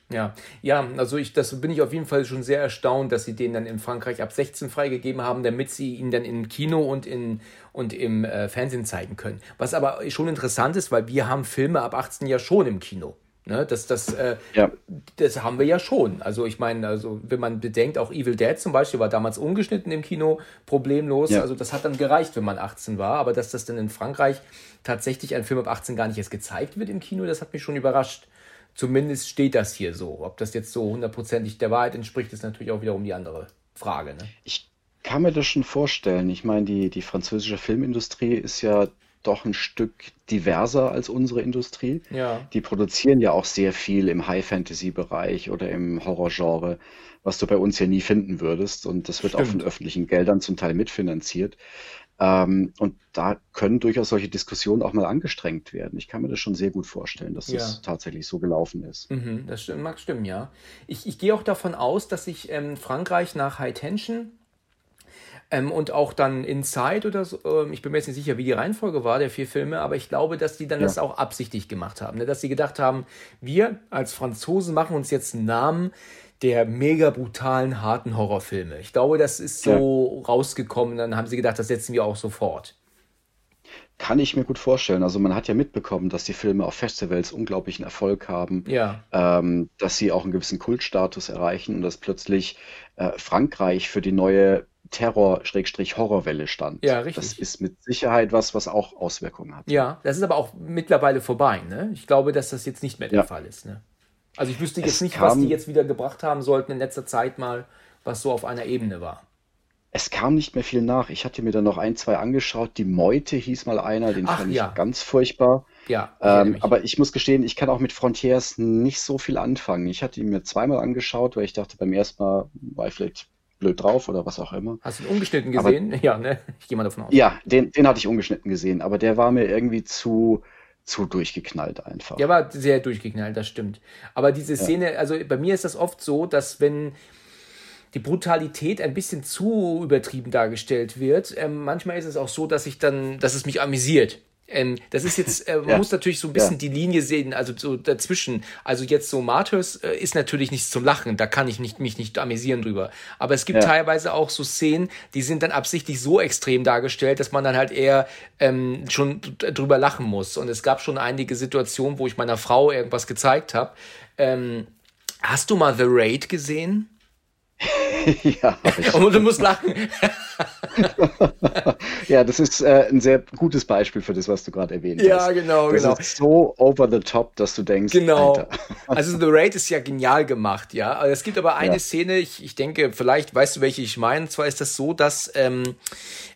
Ja, ja, also ich, das bin ich auf jeden Fall schon sehr erstaunt, dass sie den dann in Frankreich ab 16 freigegeben haben, damit sie ihn dann im Kino und, in, und im äh, Fernsehen zeigen können. Was aber schon interessant ist, weil wir haben Filme ab 18 ja schon im Kino. Ne, das, das, äh, ja. das haben wir ja schon. Also ich meine, also wenn man bedenkt, auch Evil Dead zum Beispiel war damals ungeschnitten im Kino, problemlos. Ja. Also das hat dann gereicht, wenn man 18 war. Aber dass das dann in Frankreich tatsächlich ein Film ab 18 gar nicht erst gezeigt wird im Kino, das hat mich schon überrascht. Zumindest steht das hier so. Ob das jetzt so hundertprozentig der Wahrheit entspricht, ist natürlich auch wiederum die andere Frage. Ne? Ich kann mir das schon vorstellen. Ich meine, die, die französische Filmindustrie ist ja doch ein Stück diverser als unsere Industrie. Ja. Die produzieren ja auch sehr viel im High-Fantasy-Bereich oder im Horror-Genre, was du bei uns ja nie finden würdest. Und das wird Stimmt. auch von öffentlichen Geldern zum Teil mitfinanziert. Ähm, und da können durchaus solche Diskussionen auch mal angestrengt werden. Ich kann mir das schon sehr gut vorstellen, dass ja. das tatsächlich so gelaufen ist. Mhm, das stimmt, mag stimmen, ja. Ich, ich gehe auch davon aus, dass sich ähm, Frankreich nach High Tension ähm, und auch dann Inside oder so, ähm, ich bin mir jetzt nicht sicher, wie die Reihenfolge war der vier Filme, aber ich glaube, dass die dann ja. das auch absichtlich gemacht haben. Ne? Dass sie gedacht haben, wir als Franzosen machen uns jetzt einen Namen, der mega brutalen, harten Horrorfilme. Ich glaube, das ist so ja. rausgekommen. Dann haben sie gedacht, das setzen wir auch sofort. Kann ich mir gut vorstellen. Also man hat ja mitbekommen, dass die Filme auf Festivals unglaublichen Erfolg haben, ja. ähm, dass sie auch einen gewissen Kultstatus erreichen und dass plötzlich äh, Frankreich für die neue Terror-Horrorwelle stand. Ja, richtig. Das ist mit Sicherheit was, was auch Auswirkungen hat. Ja, das ist aber auch mittlerweile vorbei. Ne? Ich glaube, dass das jetzt nicht mehr der ja. Fall ist. Ne? Also ich wüsste jetzt es nicht, was die jetzt wieder gebracht haben sollten in letzter Zeit mal, was so auf einer Ebene war. es kam nicht mehr viel nach. Ich hatte mir dann noch ein, zwei angeschaut. Die Meute hieß mal einer, den Ach fand ja. ich ganz furchtbar. Ja, Ähm, aber ich muss gestehen, ich kann auch mit Frontiers nicht so viel anfangen. Ich hatte ihn mir zweimal angeschaut, weil ich dachte, beim ersten Mal war ich vielleicht blöd drauf oder was auch immer. Hast du den ungeschnitten Aber gesehen? Ja, ne? Ich gehe mal davon aus. ja, den, den hatte ich ungeschnitten gesehen, aber der war mir irgendwie zu, zu durchgeknallt einfach. war sehr durchgeknallt, das stimmt. Aber diese Ja, Szene, also bei mir ist das oft so, dass wenn die Brutalität ein bisschen zu übertrieben dargestellt wird, ähm, manchmal ist es auch so, dass ich dann, dass es mich amüsiert. Ähm, das ist jetzt, äh, man ja, muss natürlich so ein bisschen ja, die Linie sehen, also so dazwischen. Also jetzt so Martyrs äh, ist natürlich nichts zum Lachen, da kann ich nicht, mich nicht amüsieren drüber. Aber es gibt ja, teilweise auch so Szenen, die sind dann absichtlich so extrem dargestellt, dass man dann halt eher ähm, schon drüber lachen muss. Und es gab schon einige Situationen, wo ich meiner Frau irgendwas gezeigt habe. Ähm, hast du mal The Raid gesehen? ja. Und du musst lachen. Ja, das ist äh, ein sehr gutes Beispiel für das, was du gerade erwähnt Ja, hast. genau, Das genau. ist so over the top, dass du denkst, Genau. Alter. Also The Raid ist ja genial gemacht, ja. Aber Es gibt aber eine Ja. Szene, ich, ich denke, vielleicht weißt du, welche ich meine. Und zwar ist das so, dass ähm,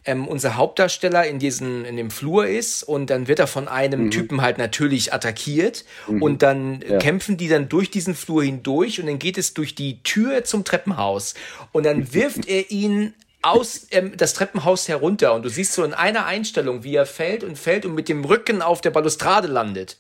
ähm, unser Hauptdarsteller in diesem, in dem Flur ist und dann wird er von einem Mhm. Typen halt natürlich attackiert Mhm. und dann Ja. kämpfen die dann durch diesen Flur hindurch und dann geht es durch die Tür zum Treppenhaus und dann wirft er ihn aus ähm, das Treppenhaus herunter und du siehst so in einer Einstellung, wie er fällt und fällt und mit dem Rücken auf der Balustrade landet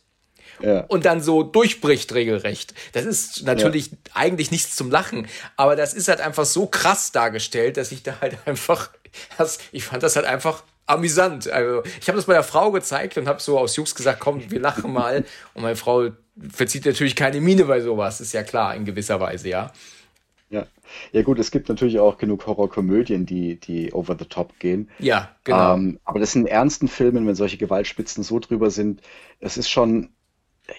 Ja. und dann so durchbricht regelrecht. Das ist natürlich eigentlich nichts zum Lachen, aber das ist halt einfach so krass dargestellt, dass ich da halt einfach, das, ich fand das halt einfach amüsant. Also ich habe das bei der Frau gezeigt und habe so aus Jux gesagt, komm, wir lachen mal. Und meine Frau verzieht natürlich keine Miene bei sowas, ist ja klar, in gewisser Weise, ja. Ja. Ja gut, es gibt natürlich auch genug Horrorkomödien, die, die over the top gehen. Ja, genau. Ähm, aber das sind ernsten Filmen, wenn solche Gewaltspitzen so drüber sind, es ist schon,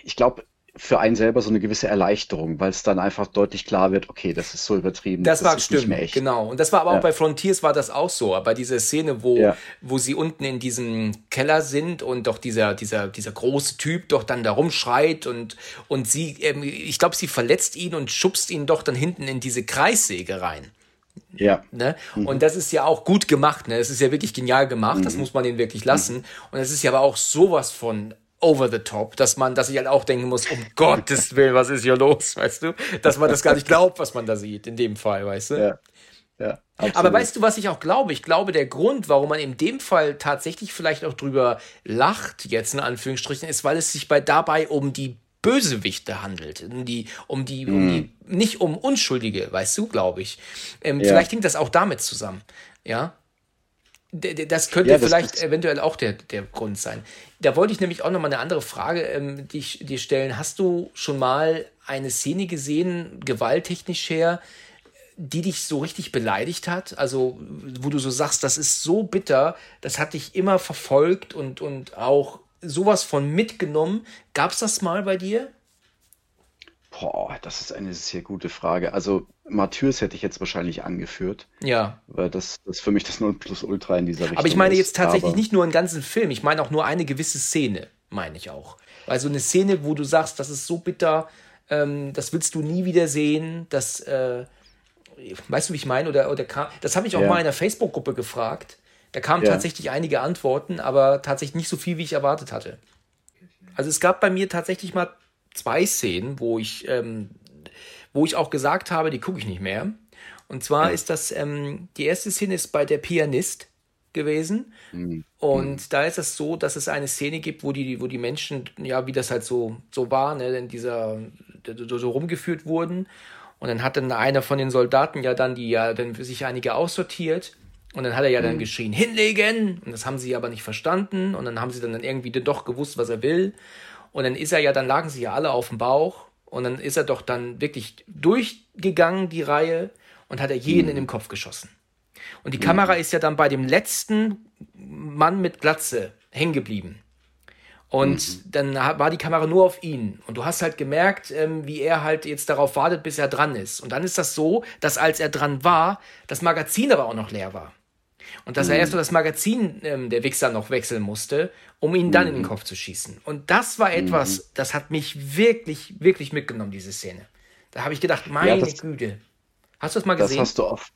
ich glaube, für einen selber so eine gewisse Erleichterung, weil es dann einfach deutlich klar wird, okay, das ist so übertrieben, Das das war ist nicht mehr stimmt, echt. genau. Und das war aber auch Ja, bei Frontiers war das auch so. Aber diese Szene, wo, ja, wo sie unten in diesem Keller sind und doch dieser, dieser, dieser große Typ doch dann da rumschreit und, und sie, ähm, ich glaube, sie verletzt ihn und schubst ihn doch dann hinten in diese Kreissäge rein. ja, Ne? mhm, Und das ist ja auch gut gemacht, ne? Das ist ja wirklich genial gemacht, das mhm, muss man den wirklich mhm. lassen. Und es ist ja aber auch sowas von over the top, dass man, dass ich halt auch denken muss, um Gottes Willen, was ist hier los, weißt du? Dass man das gar nicht glaubt, was man da sieht, in dem Fall, weißt du? Ja, ja, Aber weißt du, was ich auch glaube? Ich glaube, der Grund, warum man in dem Fall tatsächlich vielleicht auch drüber lacht, jetzt in Anführungsstrichen, ist, weil es sich bei dabei um die Bösewichte handelt, um die, um die, um Mhm. die, nicht um Unschuldige, weißt du, glaube ich. Ähm, Ja, vielleicht hängt das auch damit zusammen, ja. Das könnte ja, das vielleicht eventuell auch der, der Grund sein. Da wollte ich nämlich auch noch mal eine andere Frage ähm, die ich dir stellen. Hast du schon mal eine Szene gesehen, gewalttechnisch her, die dich so richtig beleidigt hat? Also, wo du so sagst, das ist so bitter, das hat dich immer verfolgt und, und auch sowas von mitgenommen. Gab's das mal bei dir? Boah, das ist eine sehr gute Frage. Also, Martyrs hätte ich jetzt wahrscheinlich angeführt, Ja. weil das, das für mich das Nonplusultra in dieser Aber ich Richtung meine jetzt ist. tatsächlich Aber nicht nur einen ganzen Film, ich meine auch nur eine gewisse Szene, meine ich auch. Also eine Szene, wo du sagst, das ist so bitter, ähm, das willst du nie wieder sehen, das, äh, weißt du, wie ich meine? Oder, oder kam, das habe ich auch mal in ja, der Facebook-Gruppe gefragt. Da kamen ja, tatsächlich einige Antworten, aber tatsächlich nicht so viel, wie ich erwartet hatte. Also es gab bei mir tatsächlich mal zwei Szenen, wo ich, ähm, wo ich auch gesagt habe, die gucke ich nicht mehr. Und zwar ist das, ähm, die erste Szene ist bei der Pianist gewesen. Mhm. Mhm. Und da ist es so, dass es eine Szene gibt, wo die, wo die Menschen, ja, wie das halt so, so war, ne, in dieser, so, so rumgeführt wurden. Und dann hat dann einer von den Soldaten ja dann die, ja, dann für sich einige aussortiert. Und dann hat er ja dann Mhm. geschrien, hinlegen! Und das haben sie aber nicht verstanden. Und dann haben sie dann irgendwie dann doch gewusst, was er will. Und dann ist er ja, dann lagen sie ja alle auf dem Bauch. Und dann ist er doch dann wirklich durchgegangen, die Reihe, und hat er jeden in den Mhm. Kopf geschossen. Und die Kamera Mhm. ist ja dann bei dem letzten Mann mit Glatze hängen geblieben. Und Mhm. dann war die Kamera nur auf ihn. Und du hast halt gemerkt, ähm, wie er halt jetzt darauf wartet, bis er dran ist. Und dann ist das so, dass als er dran war, das Magazin aber auch noch leer war. Und dass er erst Mhm. das Magazin ähm, der Wichser noch wechseln musste, um ihn dann in den Mhm. Kopf zu schießen. Und das war Mhm. etwas, das hat mich wirklich, wirklich mitgenommen, diese Szene. Da habe ich gedacht, Ja, meine das, Güte. Hast du das mal das gesehen? hast du oft.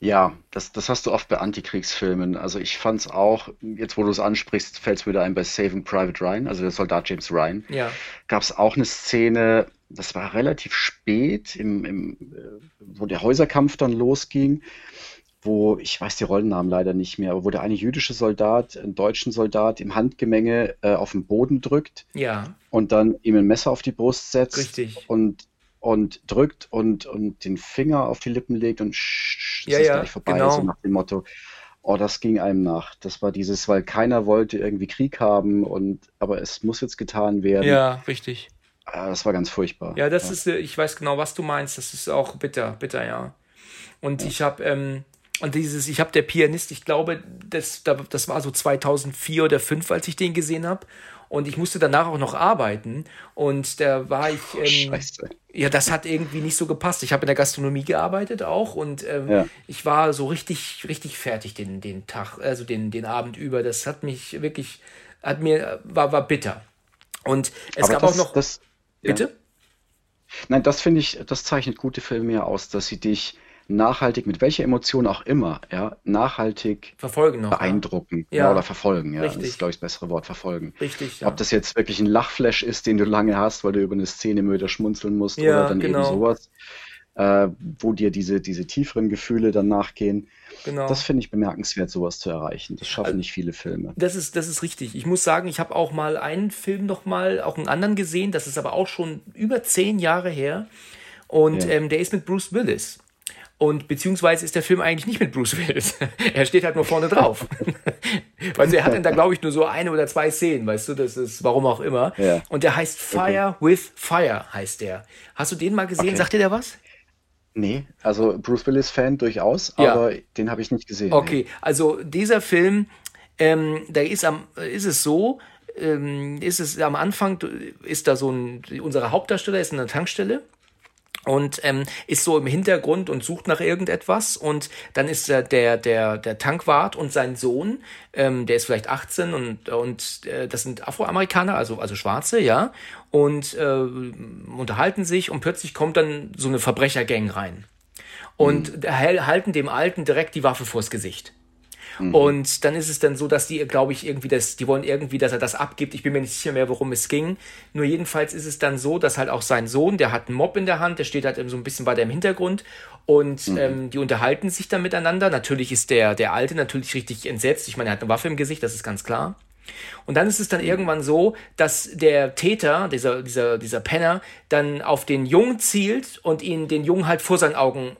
Ja, das, das hast du oft bei Antikriegsfilmen. Also ich fand es auch, jetzt wo du es ansprichst, fällt es mir wieder ein bei Saving Private Ryan, also der Soldat James Ryan. Ja. Gab es auch eine Szene, das war relativ spät, im, im, äh, wo der Häuserkampf dann losging, wo, ich weiß die Rollennamen leider nicht mehr, aber wo der eine jüdische Soldat einen deutschen Soldat im Handgemenge äh, auf den Boden drückt Ja, und dann ihm ein Messer auf die Brust setzt richtig. und, und drückt und, und den Finger auf die Lippen legt und sch, es Ja, ist ja, gleich vorbei, genau. so nach dem Motto. Oh, das ging einem nach. Das war dieses, weil keiner wollte irgendwie Krieg haben und aber es muss jetzt getan werden. Ja, richtig. Ah, das war ganz furchtbar. Ja, das Ja. ist, äh, ich weiß genau, was du meinst. Das ist auch bitter, bitter, ja. Und ich habe, ähm, und dieses, ich habe der Pianist, ich glaube, das, da- das war so 2004 oder 5, als ich den gesehen habe. Und ich musste danach auch noch arbeiten. Und da war ich, ähm, Scheiße. ja, das hat irgendwie nicht so gepasst. Ich habe in der Gastronomie gearbeitet auch und ähm, Ja. ich war so richtig, richtig fertig den, den Tag, also den, den Abend über. Das hat mich wirklich, hat mir, war, war bitter. Und es Aber gab das, auch noch, das, ja. bitte? Nein, das finde ich, das zeichnet gute Filme ja aus, dass sie dich nachhaltig, mit welcher Emotion auch immer, ja, nachhaltig Verfolgen noch. Beeindrucken, Ja. ja, oder verfolgen, ja. Das Richtig. ist, glaube ich, das bessere Wort, verfolgen. Richtig, ja. Ob das jetzt wirklich ein Lachflash ist, den du lange hast, weil du über eine Szene wieder schmunzeln musst, Ja, oder dann genau. eben sowas, äh, wo dir diese, diese tieferen Gefühle dann nachgehen. Genau. Das finde ich bemerkenswert, sowas zu erreichen. Das schaffen nicht viele Filme. Das ist, das ist richtig. Ich muss sagen, ich habe auch mal einen Film noch mal, auch einen anderen gesehen. Das ist aber auch schon über zehn Jahre her. Und Ja. ähm, der ist mit Bruce Willis. Und beziehungsweise ist der Film eigentlich nicht mit Bruce Willis. er steht halt nur vorne drauf. also er hat dann da, glaube ich, nur so eine oder zwei Szenen, weißt du, das ist warum auch immer. Ja. Und der heißt Fire with Fire, heißt der. Hast du den mal gesehen? Okay. Sagt dir der was? Nee, also Bruce Willis-Fan durchaus, Ja. aber den habe ich nicht gesehen. Okay, also dieser Film, ähm, da ist am, ist es so, ähm, ist es am Anfang ist da so ein, unsere Hauptdarsteller ist in einer Tankstelle und ähm, ist so im Hintergrund und sucht nach irgendetwas. Und dann ist der der der, der Tankwart und sein Sohn, ähm, der ist vielleicht 18 und und äh, das sind Afroamerikaner, also also Schwarze, ja. Und äh, unterhalten sich und plötzlich kommt dann so eine Verbrechergang rein. Und hal- halten dem Alten direkt die Waffe vors Gesicht. Und dann ist es dann so, dass die, glaube ich, irgendwie das, die wollen irgendwie, dass er das abgibt. Ich bin mir nicht sicher mehr, worum es ging. Nur jedenfalls ist es dann so, dass halt auch sein Sohn, der hat einen Mob in der Hand, der steht halt eben so ein bisschen weiter im Hintergrund und ähm, die unterhalten sich dann miteinander. Natürlich ist der, der Alte natürlich richtig entsetzt. Ich meine, er hat eine Waffe im Gesicht, das ist ganz klar. Und dann ist es dann irgendwann so, dass der Täter, dieser, dieser, dieser Penner, dann auf den Jungen zielt und ihn, den Jungen halt vor seinen Augen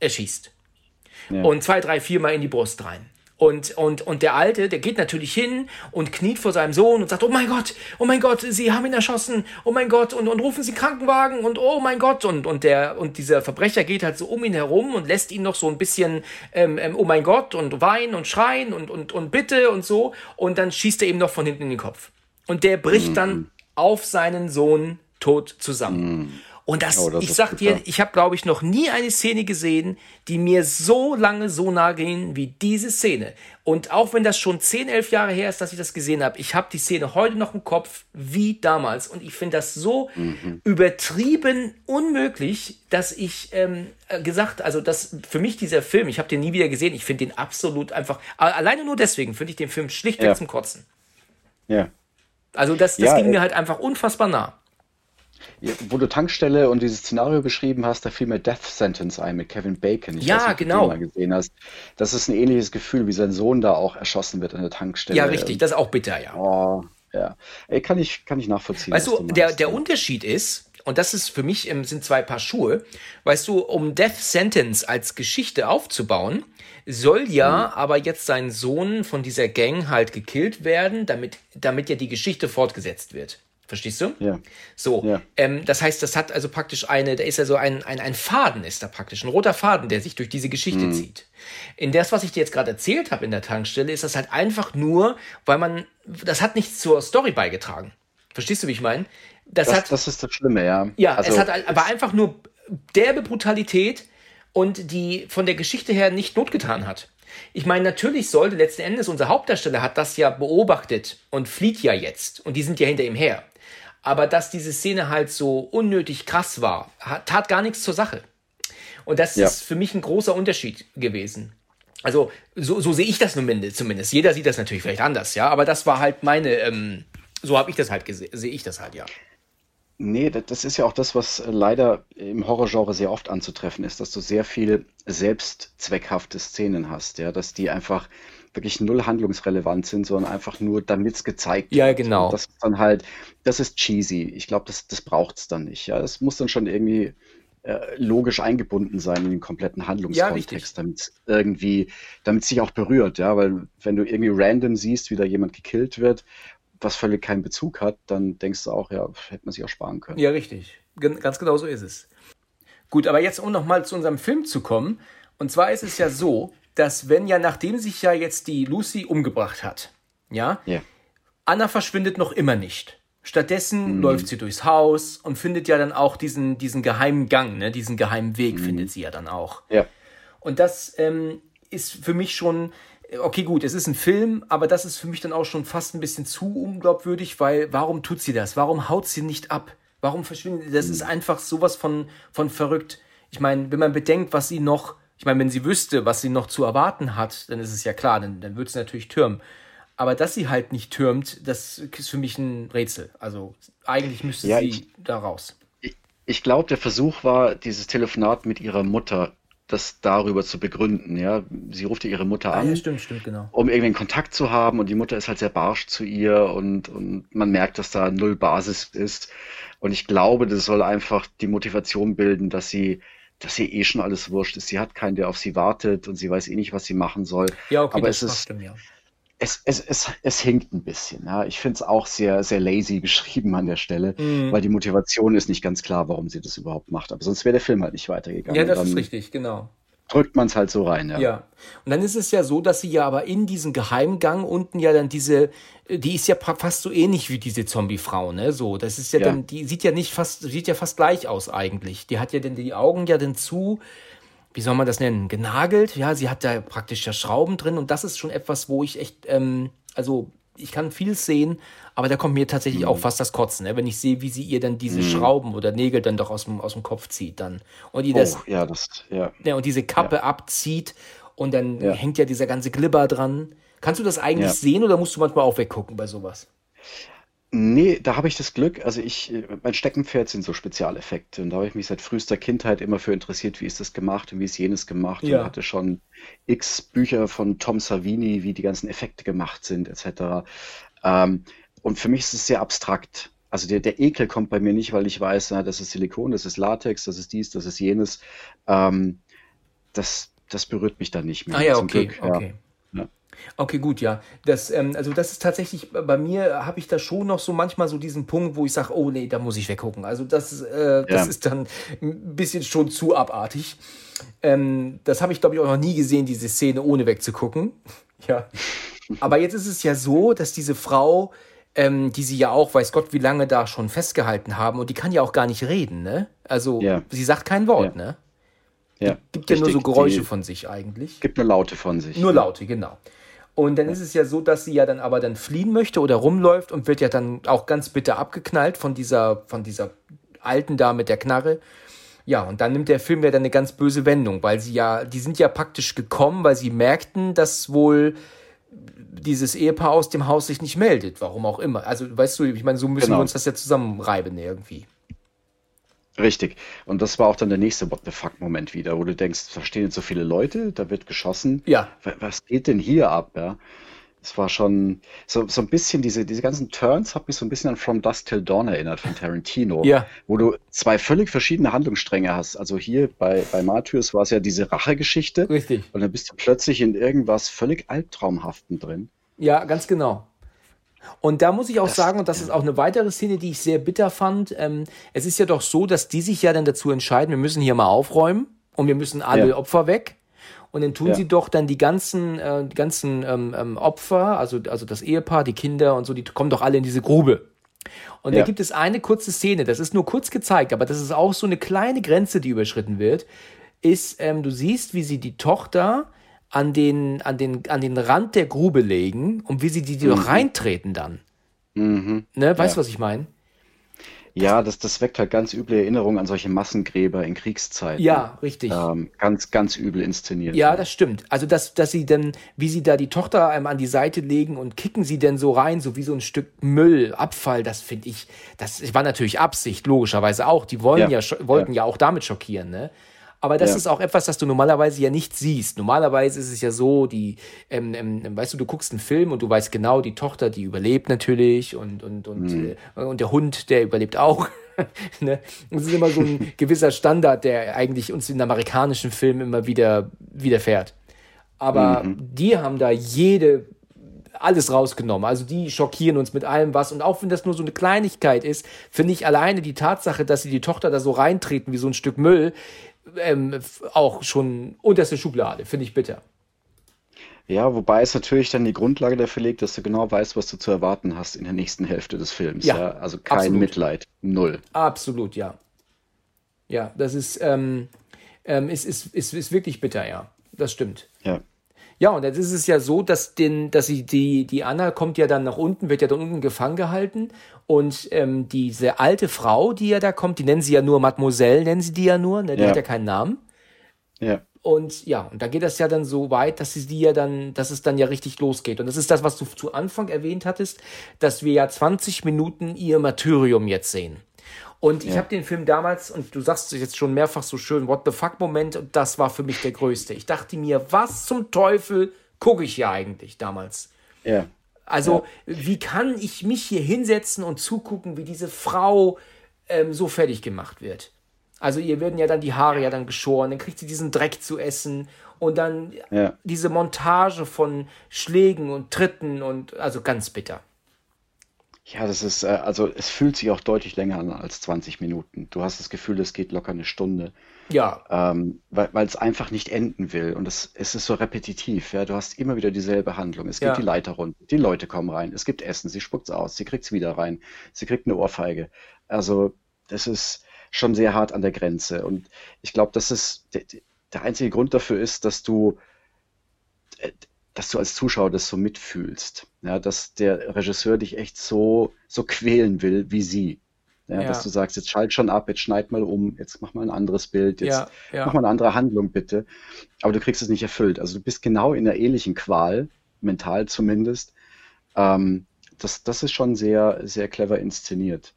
erschießt. Ja. Und zwei, drei, viermal in die Brust rein. Und, und, und der Alte, der geht natürlich hin und kniet vor seinem Sohn und sagt, oh mein Gott, oh mein Gott, sie haben ihn erschossen, oh mein Gott, und, und rufen sie Krankenwagen und oh mein Gott. Und, und, der, und dieser Verbrecher geht halt so um ihn herum und lässt ihn noch so ein bisschen, ähm, ähm, oh mein Gott, und weinen und schreien und, und, und bitte und so. Und dann schießt er ihm noch von hinten in den Kopf. Und der bricht dann auf seinen Sohn tot zusammen. Und das, Oh, das ich sag dir, ich habe, glaube ich, noch nie eine Szene gesehen, die mir so lange so nah ging wie diese Szene. Und auch wenn das schon 10, 11 Jahre her ist, dass ich das gesehen habe, ich habe die Szene heute noch im Kopf wie damals. Und ich finde das so übertrieben unmöglich, dass ich ähm, äh, gesagt, also dass für mich dieser Film, ich habe den nie wieder gesehen, ich finde den absolut einfach, alleine nur deswegen finde ich den Film schlichtweg Ja. zum Kotzen. Ja. Also das, das Ja, ging äh, mir halt einfach unfassbar nah. Wo du Tankstelle und dieses Szenario beschrieben hast, da fiel mir Death Sentence ein mit Kevin Bacon. Ich Ja, weiß nicht, du genau. den mal gesehen hast. Das ist ein ähnliches Gefühl, wie sein Sohn da auch erschossen wird an der Tankstelle. Ja, richtig, das ist auch bitter, ja. Oh, ja. Ey, kann ich, kann ich nachvollziehen, Weißt du, du der, der Unterschied ist, und das ist für mich, ähm, sind zwei Paar Schuhe, weißt du, um Death Sentence als Geschichte aufzubauen, soll ja aber jetzt sein Sohn von dieser Gang halt gekillt werden, damit, damit ja die Geschichte fortgesetzt wird. Verstehst du? Ja. So, Ja. ähm, das heißt, das hat also praktisch eine, da ist ja so ein, ein, ein Faden ist da praktisch, ein roter Faden, der sich durch diese Geschichte Mhm. zieht. In das, was ich dir jetzt gerade erzählt habe in der Tankstelle, ist das halt einfach nur, weil man, das hat nichts zur Story beigetragen. Verstehst du, wie ich meine? Das, Das, hat, das ist das Schlimme, ja. ja, Also, es hat aber einfach nur derbe Brutalität und die von der Geschichte her nicht Not getan hat. Ich meine, natürlich sollte letzten Endes unser Hauptdarsteller hat das ja beobachtet und flieht ja jetzt und die sind ja hinter ihm her. Aber dass diese Szene halt so unnötig krass war, hat, tat gar nichts zur Sache. Und das ja. ist für mich ein großer Unterschied gewesen. Also so, so sehe ich das zumindest. Jeder sieht das natürlich vielleicht anders, ja. Aber das war halt meine, ähm, so habe ich das halt gesehen, sehe ich das halt, ja. Nee, das ist ja auch das, was leider im Horrorgenre sehr oft anzutreffen ist, dass du sehr viel selbstzweckhafte Szenen hast, ja, dass die einfach wirklich null handlungsrelevant sind, sondern einfach nur, damit es gezeigt ja, wird. Ja, genau. Und das ist dann halt, das ist cheesy. Ich glaube, das, das braucht es dann nicht. Ja, das muss dann schon irgendwie äh, logisch eingebunden sein in den kompletten Handlungskontext, ja, damit es irgendwie, damit sich auch berührt, ja, weil wenn du irgendwie random siehst, wie da jemand gekillt wird was völlig keinen Bezug hat, dann denkst du auch, ja, hätte man sich auch sparen können. Ja, richtig. Ganz genau so ist es. Gut, aber jetzt, um nochmal zu unserem Film zu kommen. Und zwar ist es ja so, dass wenn ja, nachdem sich ja jetzt die Lucy umgebracht hat, ja, ja. Anna verschwindet noch immer nicht. Stattdessen mhm. läuft sie durchs Haus und findet ja dann auch diesen, diesen geheimen Gang, ne? diesen geheimen Weg mhm. findet sie ja dann auch. Ja. Und das ähm, ist für mich schon okay, gut, es ist ein Film, aber das ist für mich dann auch schon fast ein bisschen zu unglaubwürdig, weil warum tut sie das? Warum haut sie nicht ab? Warum verschwindet Das ist einfach sowas von, von verrückt. Ich meine, wenn man bedenkt, was sie noch, ich meine, wenn sie wüsste, was sie noch zu erwarten hat, dann ist es ja klar, dann, dann würde sie natürlich türmen. Aber dass sie halt nicht türmt, das ist für mich ein Rätsel. Also eigentlich müsste ja, sie ich, da raus. Ich, ich glaube, der Versuch war, dieses Telefonat mit ihrer Mutter das darüber zu begründen. Ja, sie ruft ja ihre Mutter ah, an, ja, stimmt, stimmt, genau. um irgendwie einen Kontakt zu haben und die Mutter ist halt sehr barsch zu ihr und, und man merkt, dass da null Basis ist. Und ich glaube, das soll einfach die Motivation bilden, dass sie dass sie eh schon alles wurscht ist. Sie hat keinen, der auf sie wartet und sie weiß eh nicht, was sie machen soll. Ja, okay, aber es ist, stimmt, ja es, es, es, es hinkt ein bisschen. Ja. Ich finde es auch sehr, sehr lazy beschrieben an der Stelle, mm. weil die Motivation ist nicht ganz klar, warum sie das überhaupt macht. Aber sonst wäre der Film halt nicht weitergegangen. Ja, das ist richtig, genau. Drückt man es halt so rein, ja. Ja. Und dann ist es ja so, dass sie ja aber in diesem Geheimgang unten ja dann diese, die ist ja fast so ähnlich wie diese Zombie-Frau, ne? So, das ist ja, ja, dann, die sieht ja nicht fast, sieht ja fast gleich aus eigentlich. Die hat ja dann die Augen ja dann zu wie soll man das nennen, genagelt. Ja, sie hat da praktisch ja Schrauben drin und das ist schon etwas, wo ich echt, ähm, also ich kann viel sehen, aber da kommt mir tatsächlich mhm. auch fast das Kotzen, ne? wenn ich sehe, wie sie ihr dann diese mhm. Schrauben oder Nägel dann doch aus dem, aus dem Kopf zieht dann. Und die das, oh, ja, das, ja. ja. Und diese Kappe ja. abzieht und dann ja. hängt ja dieser ganze Glibber dran. Kannst du das eigentlich sehen oder musst du manchmal auch weggucken bei sowas? Nee, da habe ich das Glück. Also ich, äh, mein Steckenpferd sind so Spezialeffekte. Und da habe ich mich seit frühester Kindheit immer für interessiert, wie ist das gemacht und wie ist jenes gemacht. Und hatte schon x Bücher von Tom Savini, wie die ganzen Effekte gemacht sind, etc. Ähm, und für mich ist es sehr abstrakt. Also der, der Ekel kommt bei mir nicht, weil ich weiß, na, das ist Silikon, das ist Latex, das ist dies, das ist jenes. Ähm, das, das berührt mich dann nicht mehr. Ah ja, okay, Glück, ja. okay. Okay, gut, ja. Das, ähm, also das ist tatsächlich, bei mir habe ich da schon noch so manchmal so diesen Punkt, wo ich sage, oh nee, da muss ich weggucken. Also das, äh, das ja. ist dann ein bisschen schon zu abartig. Ähm, das habe ich, glaube ich, auch noch nie gesehen, diese Szene ohne wegzugucken. ja. Aber jetzt ist es ja so, dass diese Frau, ähm, die sie ja auch, weiß Gott, wie lange da schon festgehalten haben, und die kann ja auch gar nicht reden, ne? Also ja. sie sagt kein Wort, ja. ne? Ja. Gibt ja nur so Geräusche von sich eigentlich. Gibt nur Laute von sich. Nur Laute, genau. Und dann ist es ja so, dass sie ja dann aber dann fliehen möchte oder rumläuft und wird ja dann auch ganz bitter abgeknallt von dieser, von dieser alten da mit der Knarre. Ja, und dann nimmt der Film ja dann eine ganz böse Wendung, weil sie ja, die sind ja praktisch gekommen, weil sie merkten, dass wohl dieses Ehepaar aus dem Haus sich nicht meldet, warum auch immer. Also, weißt du, ich meine, so müssen genau. wir uns das ja zusammenreiben irgendwie. Richtig. Und das war auch dann der nächste What the fuck-Moment wieder, wo du denkst, da stehen jetzt so viele Leute, da wird geschossen. Ja. Was geht denn hier ab, ja? Es war schon so, so ein bisschen, diese, diese ganzen Turns hat mich so ein bisschen an From Dusk Till Dawn erinnert von Tarantino, ja. wo du zwei völlig verschiedene Handlungsstränge hast. Also hier bei, bei Martyrs war es ja diese Rachegeschichte. Richtig. Und dann bist du plötzlich in irgendwas völlig Albtraumhaften drin. Ja, ganz genau. Und da muss ich auch das, sagen, und das ist auch eine weitere Szene, die ich sehr bitter fand. Ähm, es ist ja doch so, dass die sich ja dann dazu entscheiden, wir müssen hier mal aufräumen und wir müssen alle ja. Opfer weg. Und dann tun ja. sie doch dann die ganzen, äh, die ganzen ähm, ähm, Opfer, also, also das Ehepaar, die Kinder und so, die kommen doch alle in diese Grube. Und ja. da gibt es eine kurze Szene, das ist nur kurz gezeigt, aber das ist auch so eine kleine Grenze, die überschritten wird. Ist, ähm, du siehst, wie sie die Tochter an den, an den, an den Rand der Grube legen und wie sie die, die mhm. reintreten dann. Mhm. Ne, weißt du, ja. was ich meine? Ja, das, das weckt halt ganz üble Erinnerungen an solche Massengräber in Kriegszeiten. Ja, richtig. Ähm, ganz, ganz übel inszeniert. Ja, das stimmt. Also, dass, dass sie dann, wie sie da die Tochter einem an die Seite legen und kicken sie denn so rein, so wie so ein Stück Müll, Abfall, das finde ich, das war natürlich Absicht, logischerweise auch. Die wollen ja, ja wollten ja. ja auch damit schockieren, ne? Aber das ja. ist auch etwas, das du normalerweise ja nicht siehst. Normalerweise ist es ja so, die, ähm, ähm, weißt du, du guckst einen Film und du weißt genau, die Tochter, die überlebt natürlich und, und, und, mhm. äh, und der Hund, der überlebt auch. ne? Das ist immer so ein gewisser Standard, der eigentlich uns in amerikanischen Filmen immer wieder widerfährt. Aber mhm. die haben da jede alles rausgenommen. Also die schockieren uns mit allem was. Und auch wenn das nur so eine Kleinigkeit ist, finde ich alleine die Tatsache, dass sie die Tochter da so reintreten wie so ein Stück Müll, ähm, auch schon unterste Schublade, finde ich bitter. Ja, wobei es natürlich dann die Grundlage dafür legt, dass du genau weißt, was du zu erwarten hast in der nächsten Hälfte des Films. Ja, ja? Also kein absolut. Mitleid, null. Absolut, ja. Ja, das ist, ähm, ähm, ist, ist, ist, ist wirklich bitter, ja. Das stimmt. Ja. Ja, und jetzt ist es ja so, dass, den, dass sie, die, die Anna kommt ja dann nach unten, wird ja da unten gefangen gehalten. Und ähm, diese alte Frau, die ja da kommt, die nennen sie ja nur Mademoiselle, nennen sie die ja nur, ne? die ja. hat ja keinen Namen. Ja. Und ja, und da geht das ja dann so weit, dass sie die ja dann, dass es dann ja richtig losgeht. Und das ist das, was du zu Anfang erwähnt hattest, dass wir ja 20 Minuten ihr Martyrium jetzt sehen. Und ich ja. habe den Film damals, und du sagst es jetzt schon mehrfach so schön, What the fuck-Moment, und das war für mich der größte. Ich dachte mir, was zum Teufel gucke ich hier eigentlich damals? Ja. Also, ja. wie kann ich mich hier hinsetzen und zugucken, wie diese Frau ähm, so fertig gemacht wird? Also, ihr werden ja dann die Haare ja dann geschoren, dann kriegt sie diesen Dreck zu essen und dann ja. diese Montage von Schlägen und Tritten und also ganz bitter. Ja, das ist, äh, also es fühlt sich auch deutlich länger an als 20 Minuten. Du hast das Gefühl, es geht locker eine Stunde. Ja. Ähm, weil, es einfach nicht enden will. Und es, es ist so repetitiv, ja. Du hast immer wieder dieselbe Handlung. Es geht ja. die Leiter runter, die Leute kommen rein, es gibt Essen, sie spuckt's aus, sie kriegt's wieder rein, sie kriegt eine Ohrfeige. Also, das ist schon sehr hart an der Grenze. Und ich glaube, dass es der, der einzige Grund dafür ist, dass du äh, dass du als Zuschauer das so mitfühlst. Ja, dass der Regisseur dich echt so, so quälen will wie sie. Ja, ja. Dass du sagst, jetzt schalt schon ab, jetzt schneid mal um, jetzt mach mal ein anderes Bild, jetzt ja, mach mal eine andere Handlung bitte. Aber du kriegst es nicht erfüllt. Also du bist genau in einer ähnlichen Qual, mental zumindest. Ähm, das, das ist schon sehr, sehr clever inszeniert.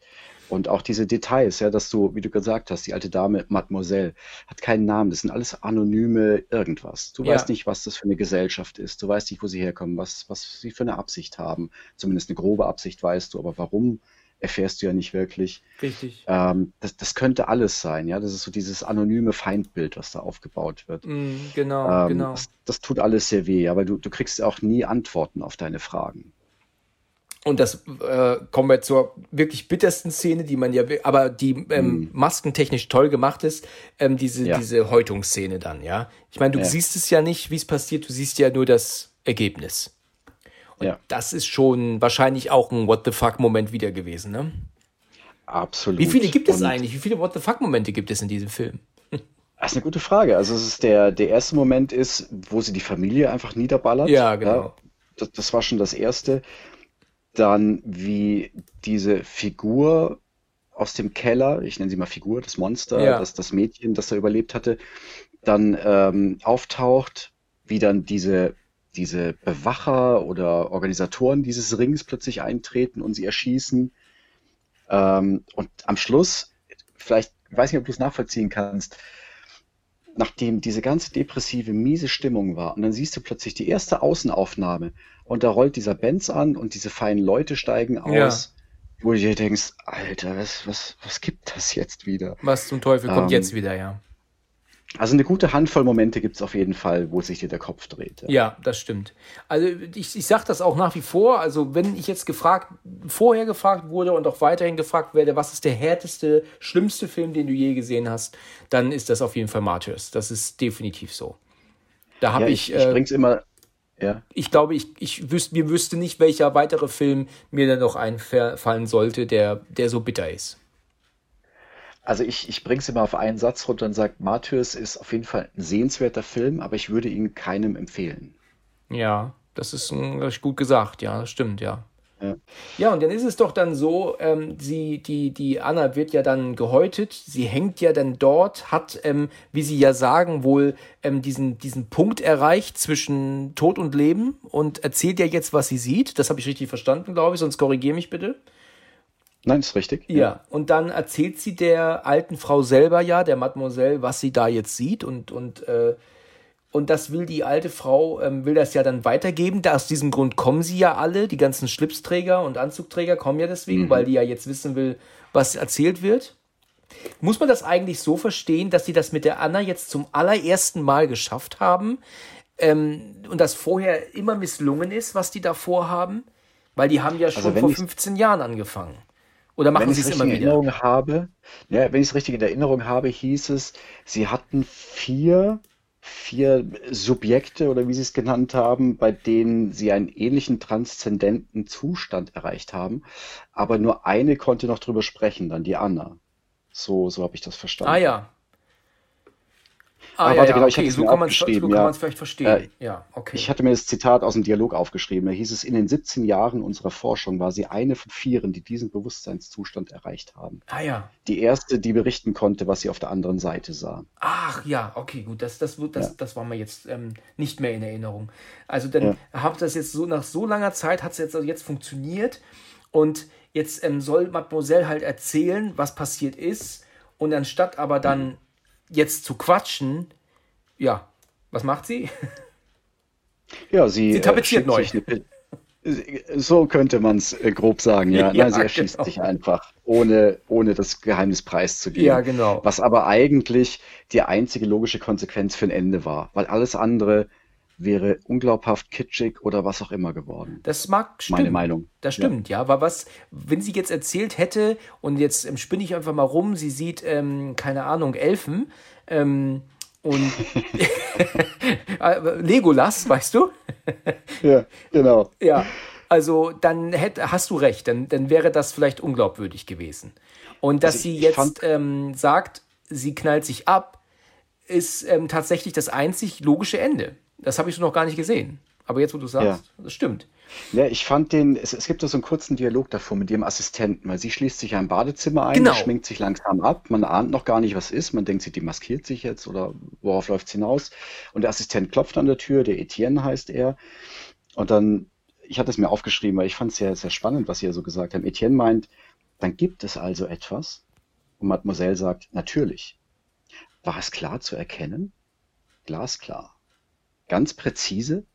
Und auch diese Details, ja, dass du, wie du gesagt hast, die alte Dame, Mademoiselle, hat keinen Namen. Das sind alles anonyme irgendwas. Du ja. weißt nicht, was das für eine Gesellschaft ist. Du weißt nicht, wo sie herkommen, was, was sie für eine Absicht haben. Zumindest eine grobe Absicht weißt du, aber warum erfährst du ja nicht wirklich. Richtig. Ähm, das, das könnte alles sein, ja. Das ist so dieses anonyme Feindbild, was da aufgebaut wird. Mm, genau, ähm, genau. Das, das, tut alles sehr weh, aber du, du kriegst auch nie Antworten auf deine Fragen. Und das äh, kommen wir zur wirklich bittersten Szene, die man ja, aber die ähm, mm. maskentechnisch toll gemacht ist, ähm, diese, ja. diese Häutungsszene dann, ja. Ich meine, du ja. siehst es ja nicht, wie es passiert, du siehst ja nur das Ergebnis. Und ja. das ist schon wahrscheinlich auch ein What the fuck-Moment wieder gewesen, ne? Absolut. Wie viele gibt es Und eigentlich? Wie viele What the fuck-Momente gibt es in diesem Film? Das ist eine gute Frage. Also es ist der, der erste Moment ist, wo sie die Familie einfach niederballert. Ja, genau. Ja, das, das war schon das erste dann wie diese Figur aus dem Keller, ich nenne sie mal Figur, das Monster, ja. das, das Mädchen, das da überlebt hatte, dann ähm, auftaucht, wie dann diese, diese Bewacher oder Organisatoren dieses Rings plötzlich eintreten und sie erschießen. Ähm, und am Schluss, vielleicht, ich weiß nicht, ob du es nachvollziehen kannst, nachdem diese ganze depressive, miese Stimmung war, und dann siehst du plötzlich die erste Außenaufnahme und da rollt dieser Benz an und diese feinen Leute steigen aus, ja. wo du dir denkst, Alter, was, was, was gibt das jetzt wieder? Was zum Teufel kommt ähm, jetzt wieder, ja. Also eine gute Handvoll Momente gibt es auf jeden Fall, wo sich dir der Kopf dreht. Ja, ja das stimmt. Also ich, ich sage das auch nach wie vor. Also wenn ich jetzt gefragt, vorher gefragt wurde und auch weiterhin gefragt werde, was ist der härteste, schlimmste Film, den du je gesehen hast, dann ist das auf jeden Fall Martyrs. Das ist definitiv so. Da habe ja, ich. Ich, ich äh, bring's immer. Ja. Ich glaube, ich, ich wüsste, mir wüsste nicht, welcher weitere Film mir dann noch einfallen sollte, der, der so bitter ist. Also ich, ich bringe es immer auf einen Satz runter und sage, Martyrs ist auf jeden Fall ein sehenswerter Film, aber ich würde ihn keinem empfehlen. Ja, das ist, das ist gut gesagt, ja, das stimmt, ja. Ja. ja, und dann ist es doch dann so, ähm, sie, die, die Anna wird ja dann gehäutet, sie hängt ja dann dort, hat, ähm, wie sie ja sagen, wohl ähm, diesen, diesen Punkt erreicht zwischen Tod und Leben und erzählt ja jetzt, was sie sieht. Das habe ich richtig verstanden, glaube ich, sonst korrigiere mich bitte. Nein, ist richtig. Ja. ja, und dann erzählt sie der alten Frau selber ja, der Mademoiselle, was sie da jetzt sieht und, und äh, und das will die alte Frau, ähm, will das ja dann weitergeben. Da aus diesem Grund kommen sie ja alle, die ganzen Schlipsträger und Anzugträger kommen ja deswegen, mhm. weil die ja jetzt wissen will, was erzählt wird. Muss man das eigentlich so verstehen, dass sie das mit der Anna jetzt zum allerersten Mal geschafft haben ähm, und das vorher immer misslungen ist, was die da vorhaben? Weil die haben ja also schon also vor 15 Jahren angefangen. Oder machen sie es immer wieder? Erinnerung habe, ja, wenn ich es richtig in Erinnerung habe, hieß es, sie hatten vier vier Subjekte oder wie Sie es genannt haben, bei denen Sie einen ähnlichen transzendenten Zustand erreicht haben, aber nur eine konnte noch drüber sprechen, dann die Anna. So, so habe ich das verstanden. Ah ja, Ah, ah, ja, warte, ja, genau, ich okay, hatte so kann man es ja. vielleicht verstehen. Äh, ja, okay. Ich hatte mir das Zitat aus dem Dialog aufgeschrieben. Da hieß es, in den 17 Jahren unserer Forschung war sie eine von vieren, die diesen Bewusstseinszustand erreicht haben. Ah ja. Die erste, die berichten konnte, was sie auf der anderen Seite sah. Ach ja, okay, gut. Das, das, das, ja. das war mir jetzt ähm, nicht mehr in Erinnerung. Also dann ja. habt das jetzt so nach so langer Zeit hat es jetzt, also jetzt funktioniert und jetzt ähm, soll Mademoiselle halt erzählen, was passiert ist. Und anstatt aber dann mhm jetzt zu quatschen, ja, was macht sie? Ja, sie, sie äh, tapeziert neu. so könnte man es äh, grob sagen, ja. ja Nein, sie erschießt genau. sich einfach, ohne, ohne das Geheimnis preiszugeben. Ja, genau. Was aber eigentlich die einzige logische Konsequenz für ein Ende war, weil alles andere wäre unglaubhaft kitschig oder was auch immer geworden. Das mag stimmen. Meine Meinung. Das stimmt, ja. ja. Aber was, wenn sie jetzt erzählt hätte, und jetzt ähm, spinne ich einfach mal rum, sie sieht, ähm, keine Ahnung, Elfen, ähm, und Legolas, weißt du? ja, genau. Ja, also dann hätt, hast du recht, dann, dann wäre das vielleicht unglaubwürdig gewesen. Und dass also sie jetzt ähm, sagt, sie knallt sich ab, ist ähm, tatsächlich das einzig logische Ende. Das habe ich so noch gar nicht gesehen. Aber jetzt, wo du sagst, ja. das stimmt. Ja, ich fand den, es, es gibt da so einen kurzen Dialog davor mit ihrem Assistenten, weil sie schließt sich ein Badezimmer ein, genau. schminkt sich langsam ab, man ahnt noch gar nicht, was ist, man denkt, sie demaskiert sich jetzt oder worauf läuft es hinaus. Und der Assistent klopft an der Tür, der Etienne heißt er. Und dann, ich hatte es mir aufgeschrieben, weil ich fand es sehr, sehr spannend, was sie ja so gesagt haben. Etienne meint, dann gibt es also etwas. Und Mademoiselle sagt, natürlich. War es klar zu erkennen? Glasklar. Ganz präzise?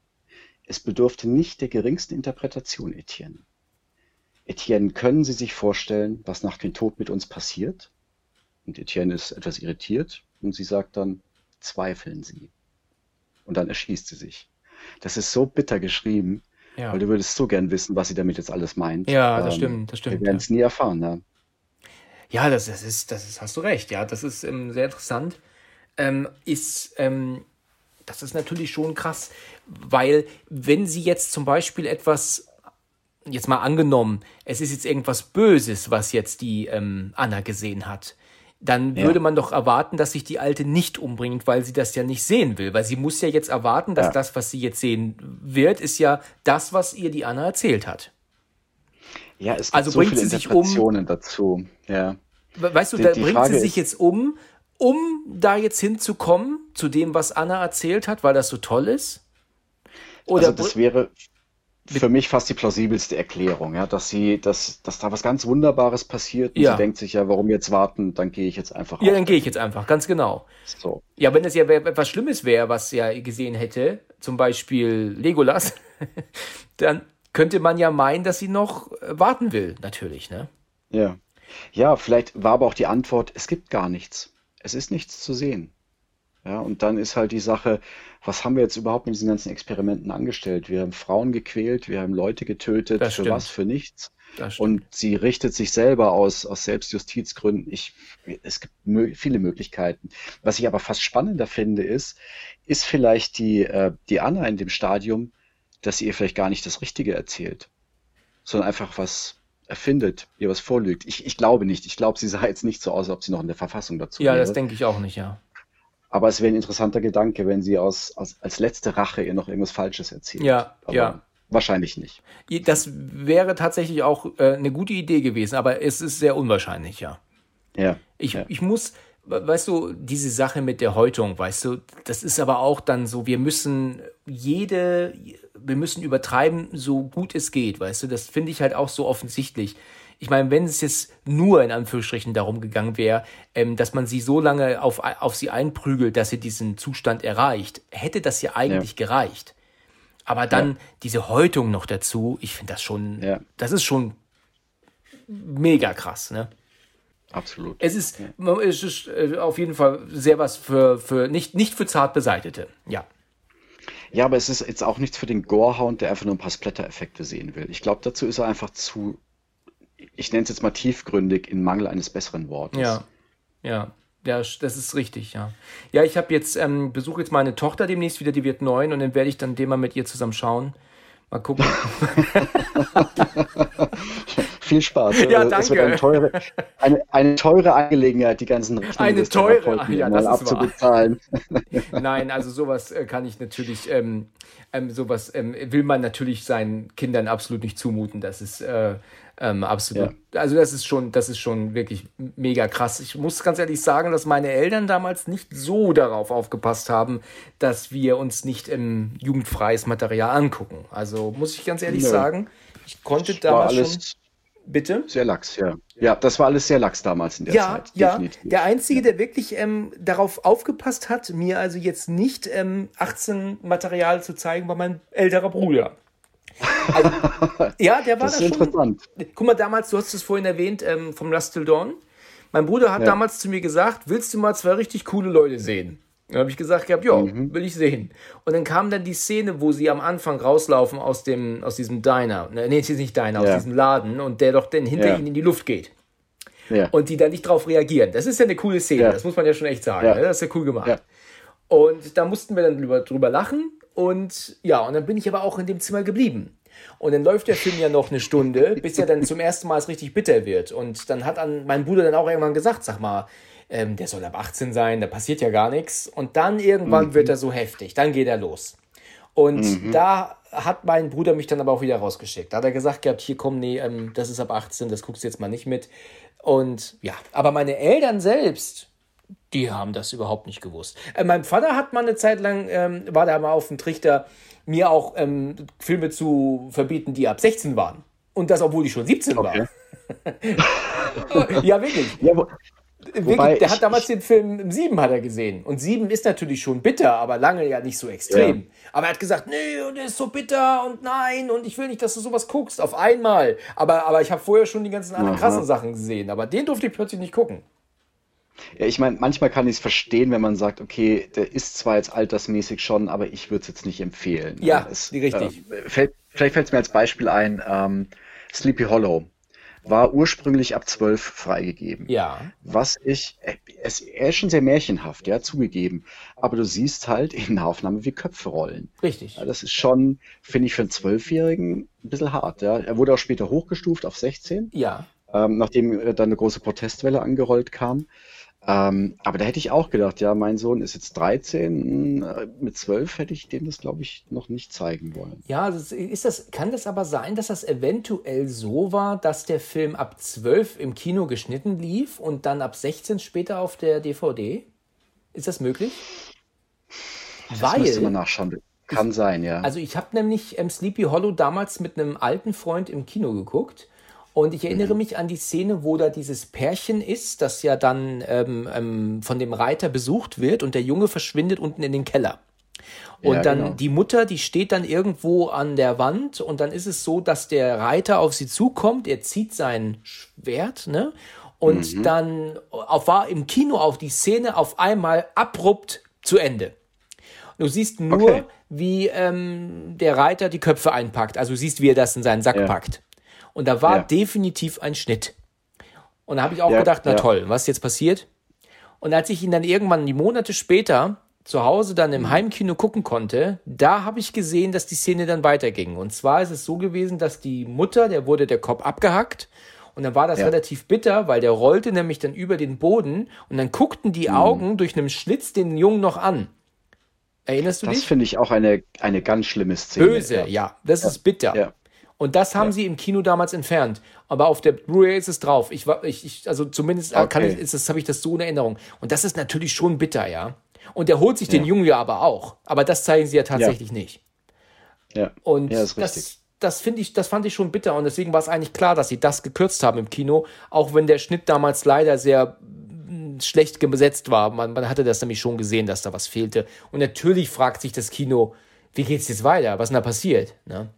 Es bedurfte nicht der geringsten Interpretation, Etienne. Etienne, können Sie sich vorstellen, was nach dem Tod mit uns passiert? Und Etienne ist etwas irritiert und sie sagt dann, zweifeln Sie. Und dann erschießt sie sich. Das ist so bitter geschrieben, ja. weil du würdest so gern wissen, was sie damit jetzt alles meint. Ja, das ähm, stimmt, das stimmt. Wir werden es ja. nie erfahren, ne? Ja, das, das, ist, das ist, hast du recht, ja, das ist ähm, sehr interessant. Ähm, ist, ähm, das ist natürlich schon krass, weil wenn sie jetzt zum Beispiel etwas, jetzt mal angenommen, es ist jetzt irgendwas Böses, was jetzt die ähm, Anna gesehen hat, dann ja. würde man doch erwarten, dass sich die Alte nicht umbringt, weil sie das ja nicht sehen will. Weil sie muss ja jetzt erwarten, dass ja. das, was sie jetzt sehen wird, ist ja das, was ihr die Anna erzählt hat. Ja, es gibt also so bringt viele sie sich um, dazu. Ja. Weißt du, die, da die bringt Frage sie sich jetzt um, um da jetzt hinzukommen, zu dem, was Anna erzählt hat, weil das so toll ist? Oder also das wäre für mich fast die plausibelste Erklärung, ja, dass sie, dass, dass da was ganz Wunderbares passiert und ja. sie denkt sich ja, warum jetzt warten, dann gehe ich jetzt einfach. Ja, dann gehe ich jetzt einfach, ganz genau. So. Ja, wenn es ja etwas Schlimmes wäre, was er gesehen hätte, zum Beispiel Legolas, dann könnte man ja meinen, dass sie noch warten will, natürlich, ne? Ja. Ja, vielleicht war aber auch die Antwort, es gibt gar nichts es ist nichts zu sehen. Ja, und dann ist halt die Sache, was haben wir jetzt überhaupt mit diesen ganzen Experimenten angestellt? Wir haben Frauen gequält, wir haben Leute getötet, Das für was? Für nichts. Und sie richtet sich selber aus, aus Selbstjustizgründen. Ich, es gibt mö viele Möglichkeiten. Was ich aber fast spannender finde, ist, ist vielleicht die, äh, die Anna in dem Stadium, dass sie ihr vielleicht gar nicht das Richtige erzählt, sondern einfach was erfindet, ihr was vorlügt. Ich, ich glaube nicht. Ich glaube, sie sah jetzt nicht so aus, als ob sie noch in der Verfassung dazu Ja, wäre. das denke ich auch nicht, ja. Aber es wäre ein interessanter Gedanke, wenn sie aus, aus, als letzte Rache ihr noch irgendwas Falsches erzählt. Ja, Aber, ja. wahrscheinlich nicht. Das wäre tatsächlich auch äh, eine gute Idee gewesen, aber es ist sehr unwahrscheinlich, ja. Ja. Ich, ja. ich muss, weißt du, diese Sache mit der Häutung, weißt du, das ist aber auch dann so, wir müssen jede, wir müssen übertreiben, so gut es geht, weißt du, das finde ich halt auch so offensichtlich. Ich meine, wenn es jetzt nur in Anführungsstrichen darum gegangen wäre, ähm, dass man sie so lange auf, auf sie einprügelt, dass sie diesen Zustand erreicht, hätte das ja eigentlich ja. gereicht. Aber dann ja. diese Häutung noch dazu, ich finde das schon, ja. das ist schon mega krass, ne? Absolut. Es ist, ja. es ist äh, auf jeden Fall sehr was für, für nicht, nicht für zart beseitete, ja. Ja, aber es ist jetzt auch nichts für den Gorehound, der einfach nur ein paar Splatter-Effekte sehen will. Ich glaube, dazu ist er einfach zu, ich nenne es jetzt mal tiefgründig, in Mangel eines besseren Wortes. Ja, ja. Ja, das ist richtig, ja. Ja, ich habe jetzt, ähm, besuche jetzt meine Tochter demnächst wieder, die wird neun und dann werde ich dann den mal mit ihr zusammen schauen. Mal gucken. Viel Spaß. Ja, danke. Das wird eine teure, eine, eine teure Angelegenheit, die ganzen Rechnungen eine teure, ach, ja, mal abzubezahlen. Nein, also sowas äh, kann ich natürlich, ähm, ähm, sowas ähm, will man natürlich seinen Kindern absolut nicht zumuten. Das ist äh, ähm, absolut. Ja. Also das ist schon, das ist schon wirklich mega krass. Ich muss ganz ehrlich sagen, dass meine Eltern damals nicht so darauf aufgepasst haben, dass wir uns nicht jugendfreies Material angucken. Also muss ich ganz ehrlich Nö. sagen, ich konnte das damals schon. Bitte? Sehr lax, ja. Ja, das war alles sehr lax damals in der ja, Zeit. Ja, definitiv. Der Einzige, der wirklich ähm, darauf aufgepasst hat, mir also jetzt nicht ähm, 18 Material zu zeigen, war mein älterer Bruder. Also, ja, der war das ist da schon. Interessant. Guck mal, damals, du hast es vorhin erwähnt, ähm, vom Till Dawn. Mein Bruder hat ja. damals zu mir gesagt, willst du mal zwei richtig coole Leute sehen? Dann habe ich gesagt gehabt, ja, mhm. will ich sehen. Und dann kam dann die Szene, wo sie am Anfang rauslaufen aus dem, aus diesem Diner. Ne, nee, es ist nicht Diner, ja. aus diesem Laden und der doch dann hinter ja. ihnen in die Luft geht. Ja. Und die dann nicht drauf reagieren. Das ist ja eine coole Szene, das muss man ja schon echt sagen. Ne? Das ist ja cool gemacht. Und da mussten wir dann drüber, drüber lachen. Und ja, und dann bin ich aber auch in dem Zimmer geblieben. Und dann läuft der Film ja noch eine Stunde, bis er dann zum ersten Mal richtig bitter wird. Und dann hat an mein Bruder dann auch irgendwann gesagt, sag mal, ähm, der soll ab 18 sein, da passiert ja gar nichts. Und dann irgendwann mhm. wird er so heftig, dann geht er los. Und mhm. da hat mein Bruder mich dann aber auch wieder rausgeschickt. Da hat er gesagt gehabt, hier komm, nee, ähm, das ist ab 18, das guckst du jetzt mal nicht mit. Und ja, aber meine Eltern selbst, die haben das überhaupt nicht gewusst. Äh, mein Vater hat mal eine Zeit lang, ähm, war da mal auf dem Trichter, mir auch ähm, Filme zu verbieten, die ab 16 waren. Und das, obwohl ich schon 17 okay. war. ja, wirklich. Ja, wo, wirklich der hat damals den Film 7 hat er gesehen. Und 7 ist natürlich schon bitter, aber lange ja nicht so extrem. Ja. Aber er hat gesagt, nee, und der ist so bitter und nein, und ich will nicht, dass du sowas guckst, auf einmal. Aber, aber ich habe vorher schon die ganzen anderen krassen Sachen gesehen. Aber den durfte ich plötzlich nicht gucken. Ja, ich meine, manchmal kann ich es verstehen, wenn man sagt, okay, der ist zwar jetzt altersmäßig schon, aber ich würde es jetzt nicht empfehlen. Ja, es, richtig. Äh, fällt, vielleicht fällt es mir als Beispiel ein, ähm, Sleepy Hollow war ursprünglich ab 12 freigegeben. Ja. Was ich, es, er ist schon sehr märchenhaft, ja, zugegeben. Aber du siehst halt in der Aufnahme, wie Köpfe rollen. Richtig. Ja, das ist schon, finde ich, für einen Zwölfjährigen ein bisschen hart, ja. Er wurde auch später hochgestuft auf 16. Ja. Ähm, nachdem äh, dann eine große Protestwelle angerollt kam. Ähm, aber da hätte ich auch gedacht, ja, mein Sohn ist jetzt 13, äh, mit 12 hätte ich dem das, glaube ich, noch nicht zeigen wollen. Ja, das, ist das, kann das aber sein, dass das eventuell so war, dass der Film ab 12 im Kino geschnitten lief und dann ab 16 später auf der DVD? Ist das möglich? Das Weil, müsste man nachschauen. Kann ich, sein, ja. Also ich habe nämlich ähm, Sleepy Hollow damals mit einem alten Freund im Kino geguckt und ich erinnere mhm. mich an die Szene, wo da dieses Pärchen ist, das ja dann ähm, ähm, von dem Reiter besucht wird und der Junge verschwindet unten in den Keller. Und ja, dann genau. die Mutter, die steht dann irgendwo an der Wand und dann ist es so, dass der Reiter auf sie zukommt, er zieht sein Schwert, ne? Und mhm. dann auf, war im Kino auf die Szene auf einmal abrupt zu Ende. Du siehst nur, okay. wie ähm, der Reiter die Köpfe einpackt. Also du siehst, wie er das in seinen Sack ja. packt. Und da war ja. definitiv ein Schnitt. Und da habe ich auch ja, gedacht, na ja. toll, was ist jetzt passiert? Und als ich ihn dann irgendwann die Monate später zu Hause dann im mhm. Heimkino gucken konnte, da habe ich gesehen, dass die Szene dann weiterging. Und zwar ist es so gewesen, dass die Mutter, der wurde der Kopf abgehackt und dann war das ja. relativ bitter, weil der rollte nämlich dann über den Boden und dann guckten die mhm. Augen durch einen Schlitz den Jungen noch an. Erinnerst du Das dich? finde ich auch eine, eine ganz schlimme Szene. Böse, Ja. ja. Das ist bitter. Ja. Und das haben Ja. sie im Kino damals entfernt. Aber auf der Blu-ray ist es drauf. Ich, war- ich, ich also zumindest äh, kann Okay. ich, ist das, habe ich das so in Erinnerung. Und das ist natürlich schon bitter, ja. Und er holt sich den Ja. Jungen ja aber auch. Aber das zeigen sie ja tatsächlich nicht. Ja. Und Ja, richtig. das, das finde ich, das fand ich schon bitter. Und deswegen war es eigentlich klar, dass sie das gekürzt haben im Kino, auch wenn der Schnitt damals leider sehr mm, schlecht gesetzt war. Man, man hatte das nämlich schon gesehen, dass da was fehlte. Und natürlich fragt sich das Kino, wie geht's jetzt weiter? Was ist denn da passiert? Ne?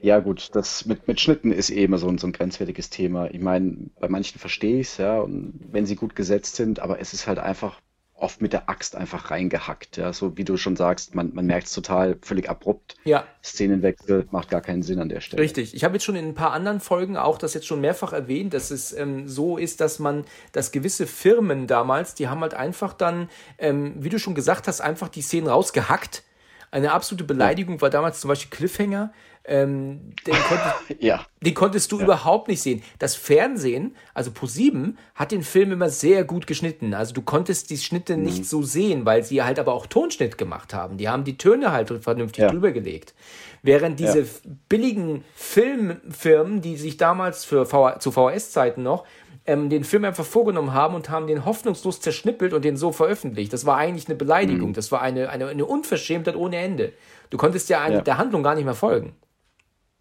Ja, gut, das mit, mit Schnitten ist eh immer so ein, so ein grenzwertiges Thema. Ich meine, bei manchen verstehe ich es, ja, und wenn sie gut gesetzt sind, aber es ist halt einfach oft mit der Axt einfach reingehackt, ja, so wie du schon sagst, man, man merkt es total völlig abrupt. Ja, Szenenwechsel macht gar keinen Sinn an der Stelle. Richtig. Ich habe jetzt schon in ein paar anderen Folgen auch das jetzt schon mehrfach erwähnt, dass es ähm, so ist, dass man, dass gewisse Firmen damals, die haben halt einfach dann, ähm, wie du schon gesagt hast, einfach die Szenen rausgehackt. Eine absolute Beleidigung war damals zum Beispiel Cliffhanger. Ähm, den, konntest, Ja, den konntest du überhaupt nicht sehen. Das Fernsehen, also Pro7, hat den Film immer sehr gut geschnitten. Also du konntest die Schnitte Mhm. nicht so sehen, weil sie halt aber auch Tonschnitt gemacht haben. Die haben die Töne halt vernünftig Ja. drüber gelegt. Während diese Ja. billigen Filmfirmen, die sich damals für V zu VHS-Zeiten noch ähm, den Film einfach vorgenommen haben und haben den hoffnungslos zerschnippelt und den so veröffentlicht. Das war eigentlich eine Mhm. Beleidigung. Das war eine, eine, eine Unverschämtheit ohne Ende. Du konntest ja, Ja. der Handlung gar nicht mehr folgen.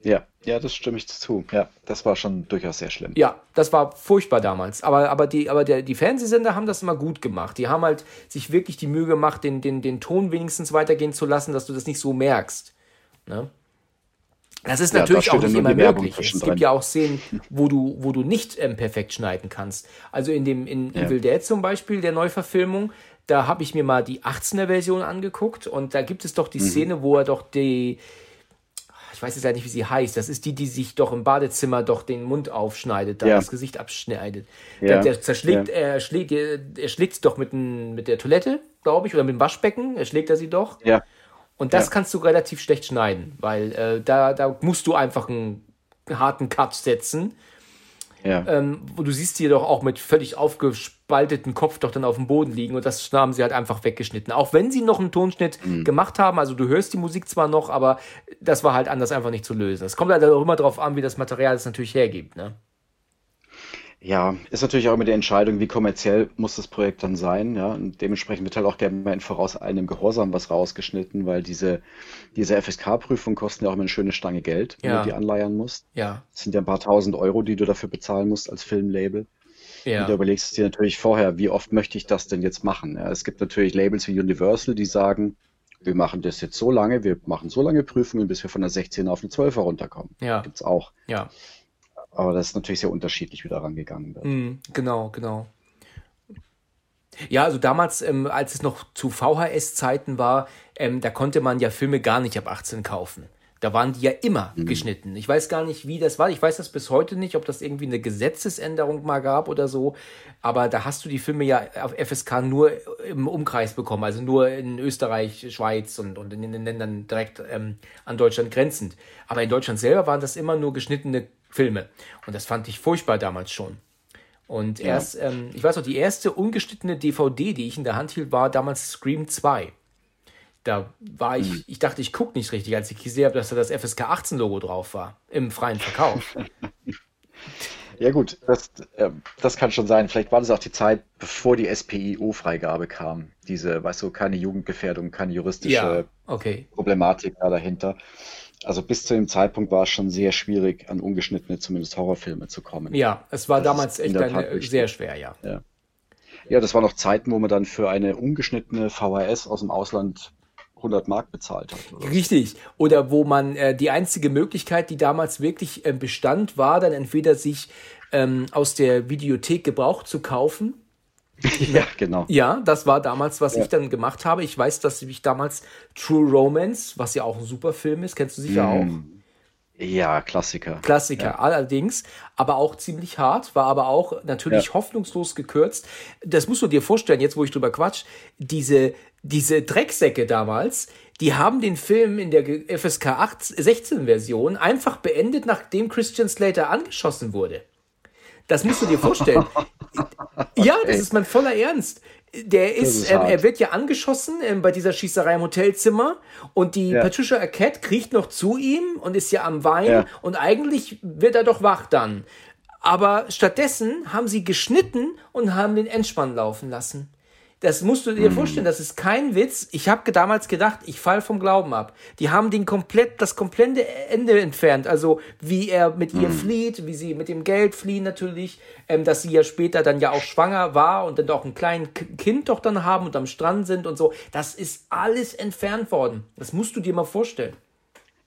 ja, ja, das stimme ich zu. Ja, das war schon durchaus sehr schlimm. Ja, das war furchtbar damals. Aber, aber, die, aber der, die Fernsehsender haben das immer gut gemacht. Die haben halt sich wirklich die Mühe gemacht, den, den, den Ton wenigstens weitergehen zu lassen, dass du das nicht so merkst. Ne? Das ist Ja, natürlich da auch ja nicht immer möglich. Es gibt ja auch Szenen, wo du, wo du nicht ähm, perfekt schneiden kannst. Also in dem in Ja. Evil Dead zum Beispiel, der Neuverfilmung, da habe ich mir mal die 18er-Version angeguckt und da gibt es doch Mhm. die Szene, wo er doch die, ich weiß jetzt ja nicht, wie sie heißt. Das ist die, die sich doch im Badezimmer doch den Mund aufschneidet, da Ja. das Gesicht abschneidet. Ja. Der, der zerschlägt, Ja. er schlägt, er, schlägt sie doch mit, n- mit der Toilette, glaube ich, oder mit dem Waschbecken. Er schlägt er sie doch. Ja, Und das Ja. kannst du relativ schlecht schneiden, weil äh, da, da musst du einfach einen harten Cut setzen. ja. Ähm, du siehst die doch auch mit völlig aufgespalteten Kopf doch dann auf dem Boden liegen und das haben sie halt einfach weggeschnitten. Auch wenn sie noch einen Tonschnitt Mhm. gemacht haben, also du hörst die Musik zwar noch, aber das war halt anders einfach nicht zu lösen. Es kommt halt auch immer darauf an, wie das Material es natürlich hergibt. Ne? Ja, ist natürlich auch immer die Entscheidung, wie kommerziell muss das Projekt dann sein, ja. Und dementsprechend wird halt auch gerne mal in vorauseilendem Gehorsam was rausgeschnitten, weil diese, diese FSK-Prüfungen kosten ja auch immer eine schöne Stange Geld, wenn Ja. du die anleiern musst. Ja, Das sind ja ein paar tausend Euro, die du dafür bezahlen musst als Filmlabel. Und ja, überlegst du dir natürlich vorher, wie oft möchte ich das denn jetzt machen? Ja, es gibt natürlich Labels wie Universal, die sagen, wir machen das jetzt so lange, wir machen so lange Prüfungen, bis wir von der 16 auf eine 12er runterkommen. ja, Gibt's auch. ja. Aber das ist natürlich sehr unterschiedlich, wie da rangegangen wird. Mhm, genau, genau. Ja, also damals, ähm, als es noch zu VHS-Zeiten war, ähm, da konnte man ja Filme gar nicht ab 18 kaufen. Da waren die ja immer geschnitten. Ich weiß gar nicht, wie das war. Ich weiß das bis heute nicht, ob das irgendwie eine Gesetzesänderung mal gab oder so. Aber da hast du die Filme ja auf FSK nur im Umkreis bekommen. Also nur in Österreich, Schweiz und, und in den Ländern direkt ähm, an Deutschland grenzend. Aber in Deutschland selber waren das immer nur geschnittene Filme. Und das fand ich furchtbar damals schon. Und erst, ähm, ich weiß noch, die erste ungeschnittene DVD, die ich in der Hand hielt, war damals Scream 2. Da war ich, ich dachte, ich gucke nicht richtig, als ich gesehen habe, dass da das FSK 18 Logo drauf war. Im freien Verkauf. Ja gut, das, äh, das kann schon sein. Vielleicht war das auch die Zeit, bevor die SPIO-Freigabe kam. Diese, weißt du, keine Jugendgefährdung, keine juristische ja, okay. Problematik da dahinter. Also bis zu dem Zeitpunkt war es schon sehr schwierig, an ungeschnittene, zumindest Horrorfilme zu kommen. Ja, es war Das damals echt eine, sehr schwer, ja. Ja, das waren noch Zeiten, wo man dann für eine ungeschnittene VHS aus dem Ausland 100 Mark bezahlt hat. Oder? Richtig. Oder wo man äh, die einzige Möglichkeit, die damals wirklich ähm, bestand, war dann entweder sich ähm, aus der Videothek Gebrauch zu kaufen. Ja, genau. Ja, das war damals, was Ja. ich dann gemacht habe. Ich weiß, dass ich damals True Romance, was ja auch ein super Film ist, kennst du sicher auch. Ja, Klassiker. Klassiker allerdings, aber auch ziemlich hart, war aber auch natürlich Ja. hoffnungslos gekürzt. Das musst du dir vorstellen, jetzt wo ich drüber quatsch, diese, diese Drecksäcke damals, die haben den Film in der FSK 8, 16 Version einfach beendet, nachdem Christian Slater angeschossen wurde. Das musst du dir vorstellen. ja, das ist mein voller Ernst. Der ist, ist ähm, er wird ja angeschossen ähm, bei dieser Schießerei im Hotelzimmer und die ja. Patricia Arquette kriecht noch zu ihm und ist ja am Wein ja. und eigentlich wird er doch wach dann. Aber stattdessen haben sie geschnitten und haben den Endspann laufen lassen. Das musst du dir mhm. vorstellen, das ist kein Witz. Ich habe damals gedacht, ich fall vom Glauben ab. Die haben den komplett, das komplette Ende entfernt. Also wie er mit ihr mhm. flieht, wie sie mit dem Geld fliehen natürlich, ähm, dass sie ja später dann ja auch schwanger war und dann auch ein kleines Kind doch dann haben und am Strand sind und so. Das ist alles entfernt worden. Das musst du dir mal vorstellen.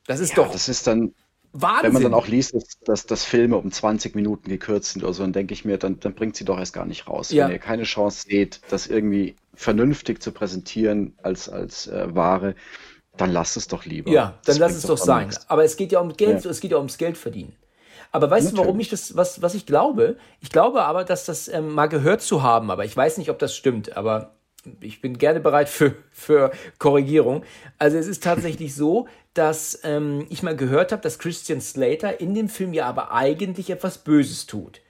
Das ist ja, doch. Das ist dann, Wahnsinn. Wenn man dann auch liest, dass, dass, Filme um 20 Minuten gekürzt sind oder so, dann denke ich mir, dann, dann bringt sie doch erst gar nicht raus. Ja. Wenn ihr keine Chance seht, das irgendwie vernünftig zu präsentieren als, als äh, Ware, dann lasst es doch lieber. Ja, dann lass es doch sein. Nichts. Aber es geht ja um Geld, ja. es geht ja ums Geld verdienen. Aber weißt Natürlich. du, warum ich das, was, was ich glaube? Ich glaube aber, dass das ähm, mal gehört zu haben, aber ich weiß nicht, ob das stimmt, aber ich bin gerne bereit für, für Korrigierung. Also es ist tatsächlich so, dass ähm, ich mal gehört habe, dass Christian Slater in dem Film ja aber eigentlich etwas Böses tut.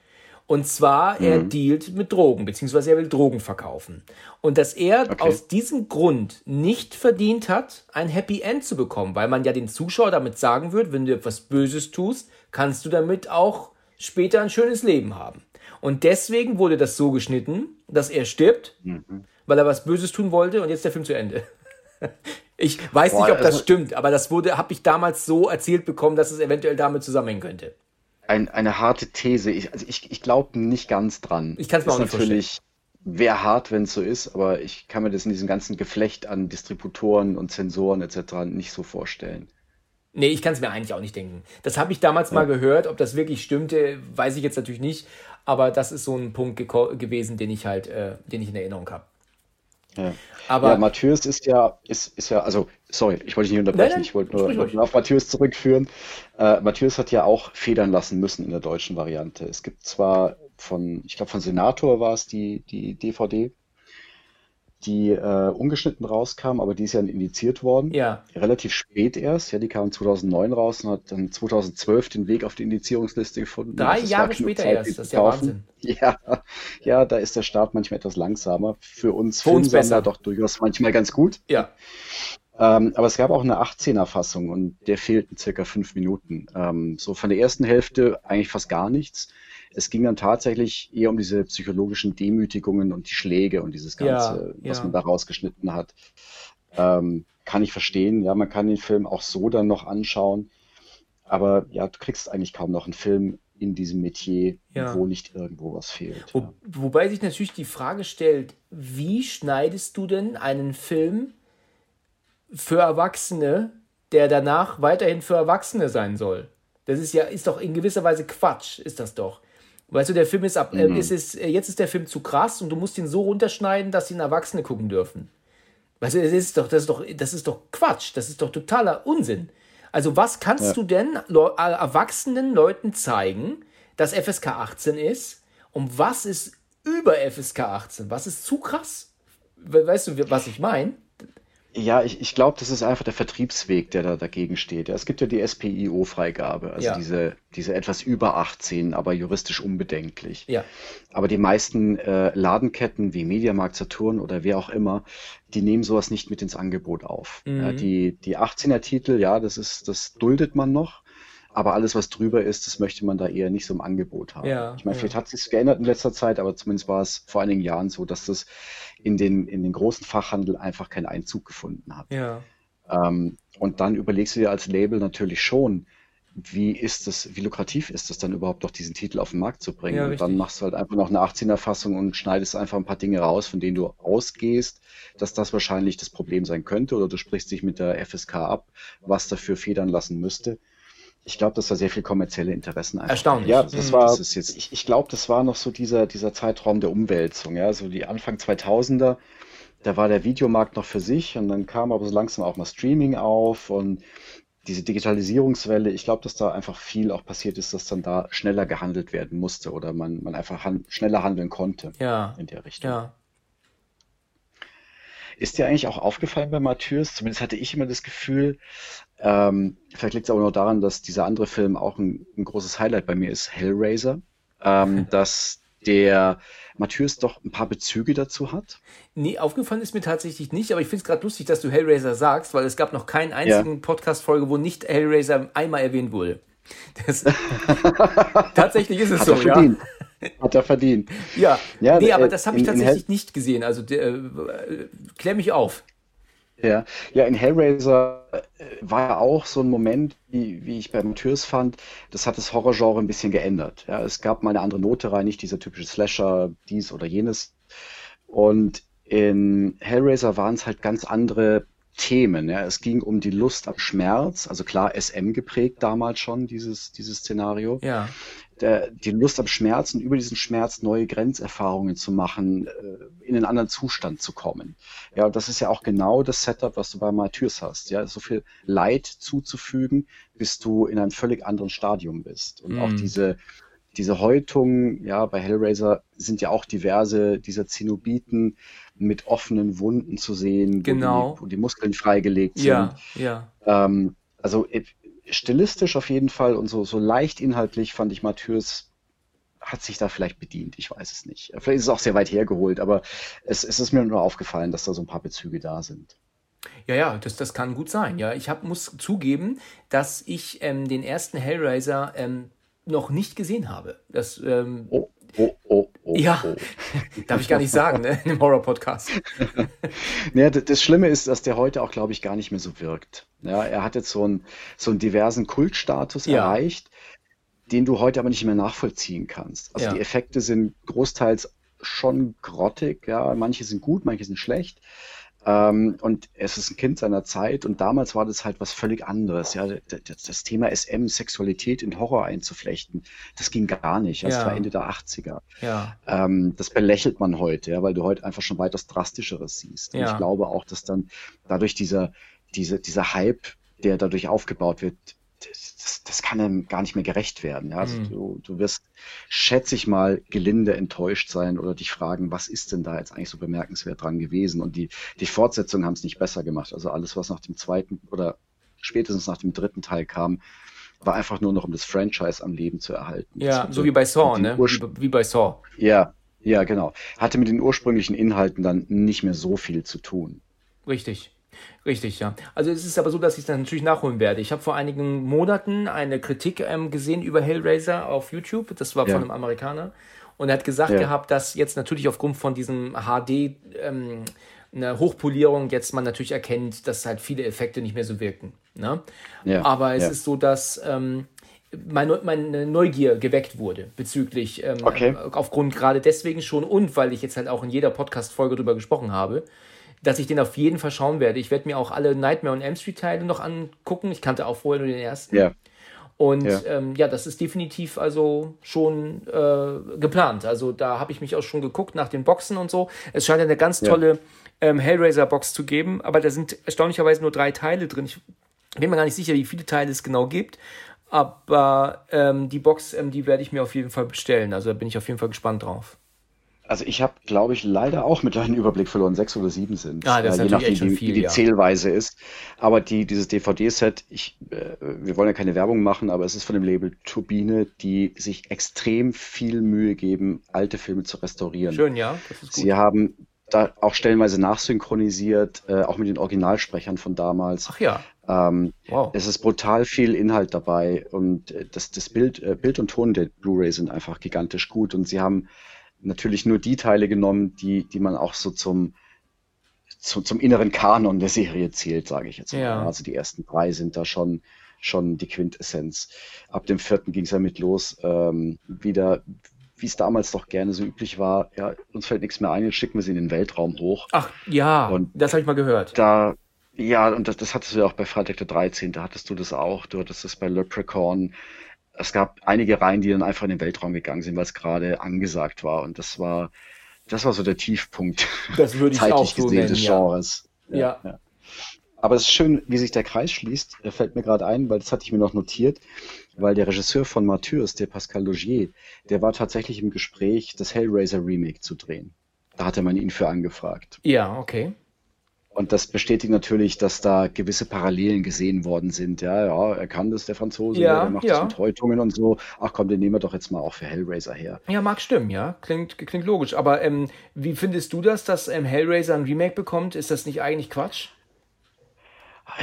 Und zwar, mhm. er dealt mit Drogen, beziehungsweise er will Drogen verkaufen. Und dass er okay. aus diesem Grund nicht verdient hat, ein Happy End zu bekommen, weil man ja den Zuschauer damit sagen wird, wenn du etwas Böses tust, kannst du damit auch später ein schönes Leben haben. Und deswegen wurde das so geschnitten, dass er stirbt, mhm. weil er was Böses tun wollte und jetzt der Film zu Ende. Ich weiß Boah, nicht, ob das also, stimmt, aber das wurde, habe ich damals so erzählt bekommen, dass es eventuell damit zusammenhängen könnte. Ein, eine harte These. Ich, also ich, ich glaube nicht ganz dran. Ich kann es mir auch nicht natürlich Wäre hart, wenn es so ist, aber ich kann mir das in diesem ganzen Geflecht an Distributoren und Sensoren etc. nicht so vorstellen. Nee, ich kann es mir eigentlich auch nicht denken. Das habe ich damals ja. mal gehört. Ob das wirklich stimmte, weiß ich jetzt natürlich nicht. Aber das ist so ein Punkt gewesen, den ich halt, äh, den ich in Erinnerung habe. Ja. Aber ja, Matthäus ist ja, ist, ist ja, also, sorry, ich wollte dich nicht unterbrechen, nein, nein, ich wollte nur, wollte nur auf Matthäus zurückführen. Äh, Matthäus hat ja auch federn lassen müssen in der deutschen Variante. Es gibt zwar von, ich glaube, von Senator war es die, die DVD, die äh, ungeschnitten rauskam, aber die ist ja indiziert worden. Ja. Relativ spät erst. Ja, die kam 2009 raus und hat dann 2012 den Weg auf die Indizierungsliste gefunden. Drei Jahre später Zeit, erst. Das ist ja Wahnsinn. Ja, ja, da ist der Start manchmal etwas langsamer. Für uns Für uns besser. doch durchaus manchmal ganz gut. Ja. Ähm, aber es gab auch eine 18er Fassung und der fehlten circa fünf Minuten. Ähm, so von der ersten Hälfte eigentlich fast gar nichts. Es ging dann tatsächlich eher um diese psychologischen Demütigungen und die Schläge und dieses Ganze, ja, was ja. man da rausgeschnitten hat. Ähm, kann ich verstehen. Ja, man kann den Film auch so dann noch anschauen. Aber ja, du kriegst eigentlich kaum noch einen Film in diesem Metier, ja. wo nicht irgendwo was fehlt. Wo, ja. Wobei sich natürlich die Frage stellt, wie schneidest du denn einen Film für Erwachsene, der danach weiterhin für Erwachsene sein soll? Das ist ja, ist doch in gewisser Weise Quatsch, ist das doch. Weißt du, der Film ist ab, äh, mhm. äh, ist, ist, jetzt ist der Film zu krass und du musst ihn so runterschneiden, dass ihn Erwachsene gucken dürfen. Weißt du, das ist doch, das ist doch, das ist doch Quatsch, das ist doch totaler Unsinn. Also, was kannst ja. du denn Le äh, erwachsenen Leuten zeigen, dass FSK 18 ist? Und was ist über FSK 18? Was ist zu krass? Weißt du, was ich meine? Ja, ich, ich glaube, das ist einfach der Vertriebsweg, der da dagegen steht. Ja, es gibt ja die SPIO-Freigabe, also ja. diese, diese etwas über 18, aber juristisch unbedenklich. Ja. Aber die meisten äh, Ladenketten wie Mediamarkt, Saturn oder wer auch immer, die nehmen sowas nicht mit ins Angebot auf. Mhm. Ja, die, die 18er-Titel, ja, das ist, das duldet man noch. Aber alles, was drüber ist, das möchte man da eher nicht so im Angebot haben. Ja, ich meine, ja. vielleicht hat sich geändert in letzter Zeit, aber zumindest war es vor einigen Jahren so, dass das in den, in den großen Fachhandel einfach keinen Einzug gefunden hat. Ja. Ähm, und dann überlegst du dir als Label natürlich schon, wie ist das, wie lukrativ ist es dann überhaupt, doch diesen Titel auf den Markt zu bringen? Ja, und dann machst du halt einfach noch eine 18er-Fassung und schneidest einfach ein paar Dinge raus, von denen du ausgehst, dass das wahrscheinlich das Problem sein könnte, oder du sprichst dich mit der FSK ab, was dafür federn lassen müsste. Ich glaube, das war sehr viel kommerzielle Interessen. Einfach. Erstaunlich. Ja, das mhm. war, das ist jetzt, ich, ich glaube, das war noch so dieser, dieser Zeitraum der Umwälzung, ja, so die Anfang 2000er, da war der Videomarkt noch für sich und dann kam aber so langsam auch mal Streaming auf und diese Digitalisierungswelle, ich glaube, dass da einfach viel auch passiert ist, dass dann da schneller gehandelt werden musste oder man, man einfach han schneller handeln konnte ja. in der Richtung. Ja. Ist dir eigentlich auch aufgefallen bei Matthäus? Zumindest hatte ich immer das Gefühl, ähm, vielleicht liegt es aber noch daran, dass dieser andere Film auch ein, ein, großes Highlight bei mir ist, Hellraiser. ähm, dass der Matthäus doch ein paar Bezüge dazu hat? Nee, aufgefallen ist mir tatsächlich nicht, aber ich finde es gerade lustig, dass du Hellraiser sagst, weil es gab noch keinen einzigen ja. Podcast-Folge, wo nicht Hellraiser einmal erwähnt wurde. Das, tatsächlich ist es hat so, er verdient. ja. Hat er verdient. Ja, ja nee, aber äh, das habe ich tatsächlich nicht gesehen. Also äh, klär mich auf. Ja, ja, in Hellraiser äh, war ja auch so ein Moment, wie, wie ich bei Matthäus fand, das hat das Horrorgenre ein bisschen geändert. Ja, es gab mal eine andere Note rein, nicht dieser typische Slasher, dies oder jenes. Und in Hellraiser waren es halt ganz andere Themen. Ja. Es ging um die Lust am Schmerz, also klar SM geprägt damals schon, dieses, dieses Szenario. Ja. Der, die Lust am Schmerz und über diesen Schmerz neue Grenzerfahrungen zu machen, äh, in einen anderen Zustand zu kommen. Ja, und das ist ja auch genau das Setup, was du bei Martyrs hast. Ja, so viel Leid zuzufügen, bis du in einem völlig anderen Stadium bist. Und mm. auch mhm. diese, diese Häutungen, ja, bei Hellraiser sind ja auch diverse dieser Zenobiten mit offenen Wunden zu sehen, genau. wo, die, wo die Muskeln freigelegt sind. Ja, ja. Ähm, also äh, stilistisch auf jeden Fall und so, so leicht inhaltlich fand ich Matthäus hat sich da vielleicht bedient, ich weiß es nicht. Vielleicht ist es auch sehr weit hergeholt, aber es, es ist mir nur aufgefallen, dass da so ein paar Bezüge da sind. Ja, ja, das, das kann gut sein. Ja, ich hab, muss zugeben, dass ich ähm, den ersten Hellraiser ähm, noch nicht gesehen habe. Das, ähm, oh, oh, oh, oh. Ja, oh. darf ich gar nicht sagen, ne, einem Horror-Podcast. ja, das Schlimme ist, dass der heute auch, glaube ich, gar nicht mehr so wirkt. Ja, er hat jetzt so einen, so einen diversen Kultstatus ja. erreicht, den du heute aber nicht mehr nachvollziehen kannst. Also ja. die Effekte sind großteils schon grottig, ja, manche sind gut, manche sind schlecht. Ähm, und es ist ein Kind seiner Zeit und damals war das halt was völlig anderes. Ja, das, das Thema SM, Sexualität in Horror einzuflechten, das ging gar nicht. Das ja. war Ende der 80er. Ja. Ähm, das belächelt man heute, ja, weil du heute einfach schon weitaus drastischeres siehst. Und ja. ich glaube auch, dass dann dadurch dieser, diese, dieser Hype, der dadurch aufgebaut wird, das, das kann einem gar nicht mehr gerecht werden. Ja? Also mhm. du, du wirst, schätze ich mal, gelinde enttäuscht sein oder dich fragen, was ist denn da jetzt eigentlich so bemerkenswert dran gewesen? Und die, die Fortsetzungen haben es nicht besser gemacht. Also alles, was nach dem zweiten oder spätestens nach dem dritten Teil kam, war einfach nur noch, um das Franchise am Leben zu erhalten. Ja, so wie bei Saw, ne? Wie, wie bei Saw. Ja, ja, genau. Hatte mit den ursprünglichen Inhalten dann nicht mehr so viel zu tun. Richtig. Richtig, ja. Also es ist aber so, dass ich das natürlich nachholen werde. Ich habe vor einigen Monaten eine Kritik ähm, gesehen über Hellraiser auf YouTube. Das war ja. von einem Amerikaner. Und er hat gesagt ja. gehabt, dass jetzt natürlich aufgrund von diesem HD ähm, eine Hochpolierung jetzt man natürlich erkennt, dass halt viele Effekte nicht mehr so wirken. Ne? Ja. Aber es ist so, dass ähm, meine, meine Neugier geweckt wurde bezüglich, ähm, okay. aufgrund gerade deswegen schon und weil ich jetzt halt auch in jeder Podcast-Folge drüber gesprochen habe, dass ich den auf jeden Fall schauen werde. Ich werde mir auch alle Nightmare und M Street Teile noch angucken. Ich kannte auch vorher nur den ersten. Ja. Und ja. Ähm, ja, das ist definitiv also schon äh, geplant. Also da habe ich mich auch schon geguckt nach den Boxen und so. Es scheint eine ganz tolle ja. ähm, Hellraiser-Box zu geben, aber da sind erstaunlicherweise nur drei Teile drin. Ich bin mir gar nicht sicher, wie viele Teile es genau gibt. Aber ähm, die Box, ähm, die werde ich mir auf jeden Fall bestellen. Also da bin ich auf jeden Fall gespannt drauf. Also ich habe, glaube ich, leider auch mit einen Überblick verloren. Sechs oder sieben sind. Ah, das äh, je nachdem, wie, viel, die ja. Zählweise ist. Aber die, dieses DVD-Set, ich, äh, wir wollen ja keine Werbung machen, aber es ist von dem Label Turbine, die sich extrem viel Mühe geben, alte Filme zu restaurieren. Schön, ja. Das ist gut. Sie haben da auch stellenweise nachsynchronisiert, äh, auch mit den Originalsprechern von damals. Ach ja. Ähm, wow. Es ist brutal viel Inhalt dabei und äh, das, das Bild, äh, Bild und Ton der Blu-ray sind einfach gigantisch gut und sie haben natürlich nur die Teile genommen, die, die man auch so zum, zu, zum inneren Kanon der Serie zählt, sage ich jetzt mal. Ja. Also die ersten drei sind da schon, schon die Quintessenz. Ab dem vierten ging es ja mit los, ähm, wieder, wie es damals doch gerne so üblich war, ja, uns fällt nichts mehr ein, jetzt schicken wir sie in den Weltraum hoch. Ach ja, und das habe ich mal gehört. Da, ja, und das, das hattest du ja auch bei Freitag der 13., da hattest du das auch, du hattest das bei Leprechaun, es gab einige Reihen, die dann einfach in den Weltraum gegangen sind, weil es gerade angesagt war. Und das war, das war so der Tiefpunkt. Das würde ich auch so gesehen, des Genres. Ja. ja. ja. Aber es ist schön, wie sich der Kreis schließt. Fällt mir gerade ein, weil das hatte ich mir noch notiert, weil der Regisseur von Martyrs, der Pascal Logier, der war tatsächlich im Gespräch, das Hellraiser Remake zu drehen. Da hatte man ihn für angefragt. Ja, okay. Und das bestätigt natürlich, dass da gewisse Parallelen gesehen worden sind. Ja, ja, er kann das, der Franzose, ja, der macht ja. das mit Häutungen und so. Ach komm, den nehmen wir doch jetzt mal auch für Hellraiser her. Ja, mag stimmen, ja. Klingt, klingt logisch. Aber ähm, wie findest du das, dass ähm, Hellraiser ein Remake bekommt? Ist das nicht eigentlich Quatsch?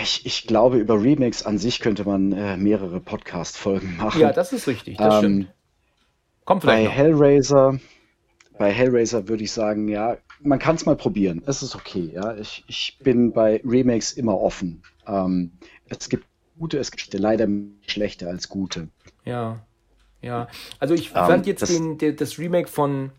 Ich, ich glaube, über Remakes an sich könnte man äh, mehrere Podcast-Folgen machen. Ja, das ist richtig, das Ähm, stimmt. Kommt Bei vielleicht noch. Hellraiser, bei Hellraiser würde ich sagen, ja, man kann es mal probieren. Es ist okay, ja. Ich, ich bin bei Remakes immer offen. Ähm, es gibt gute, es gibt leider schlechte als gute. Ja, ja. Also ich Ähm, fand jetzt das- den, der, das Remake von,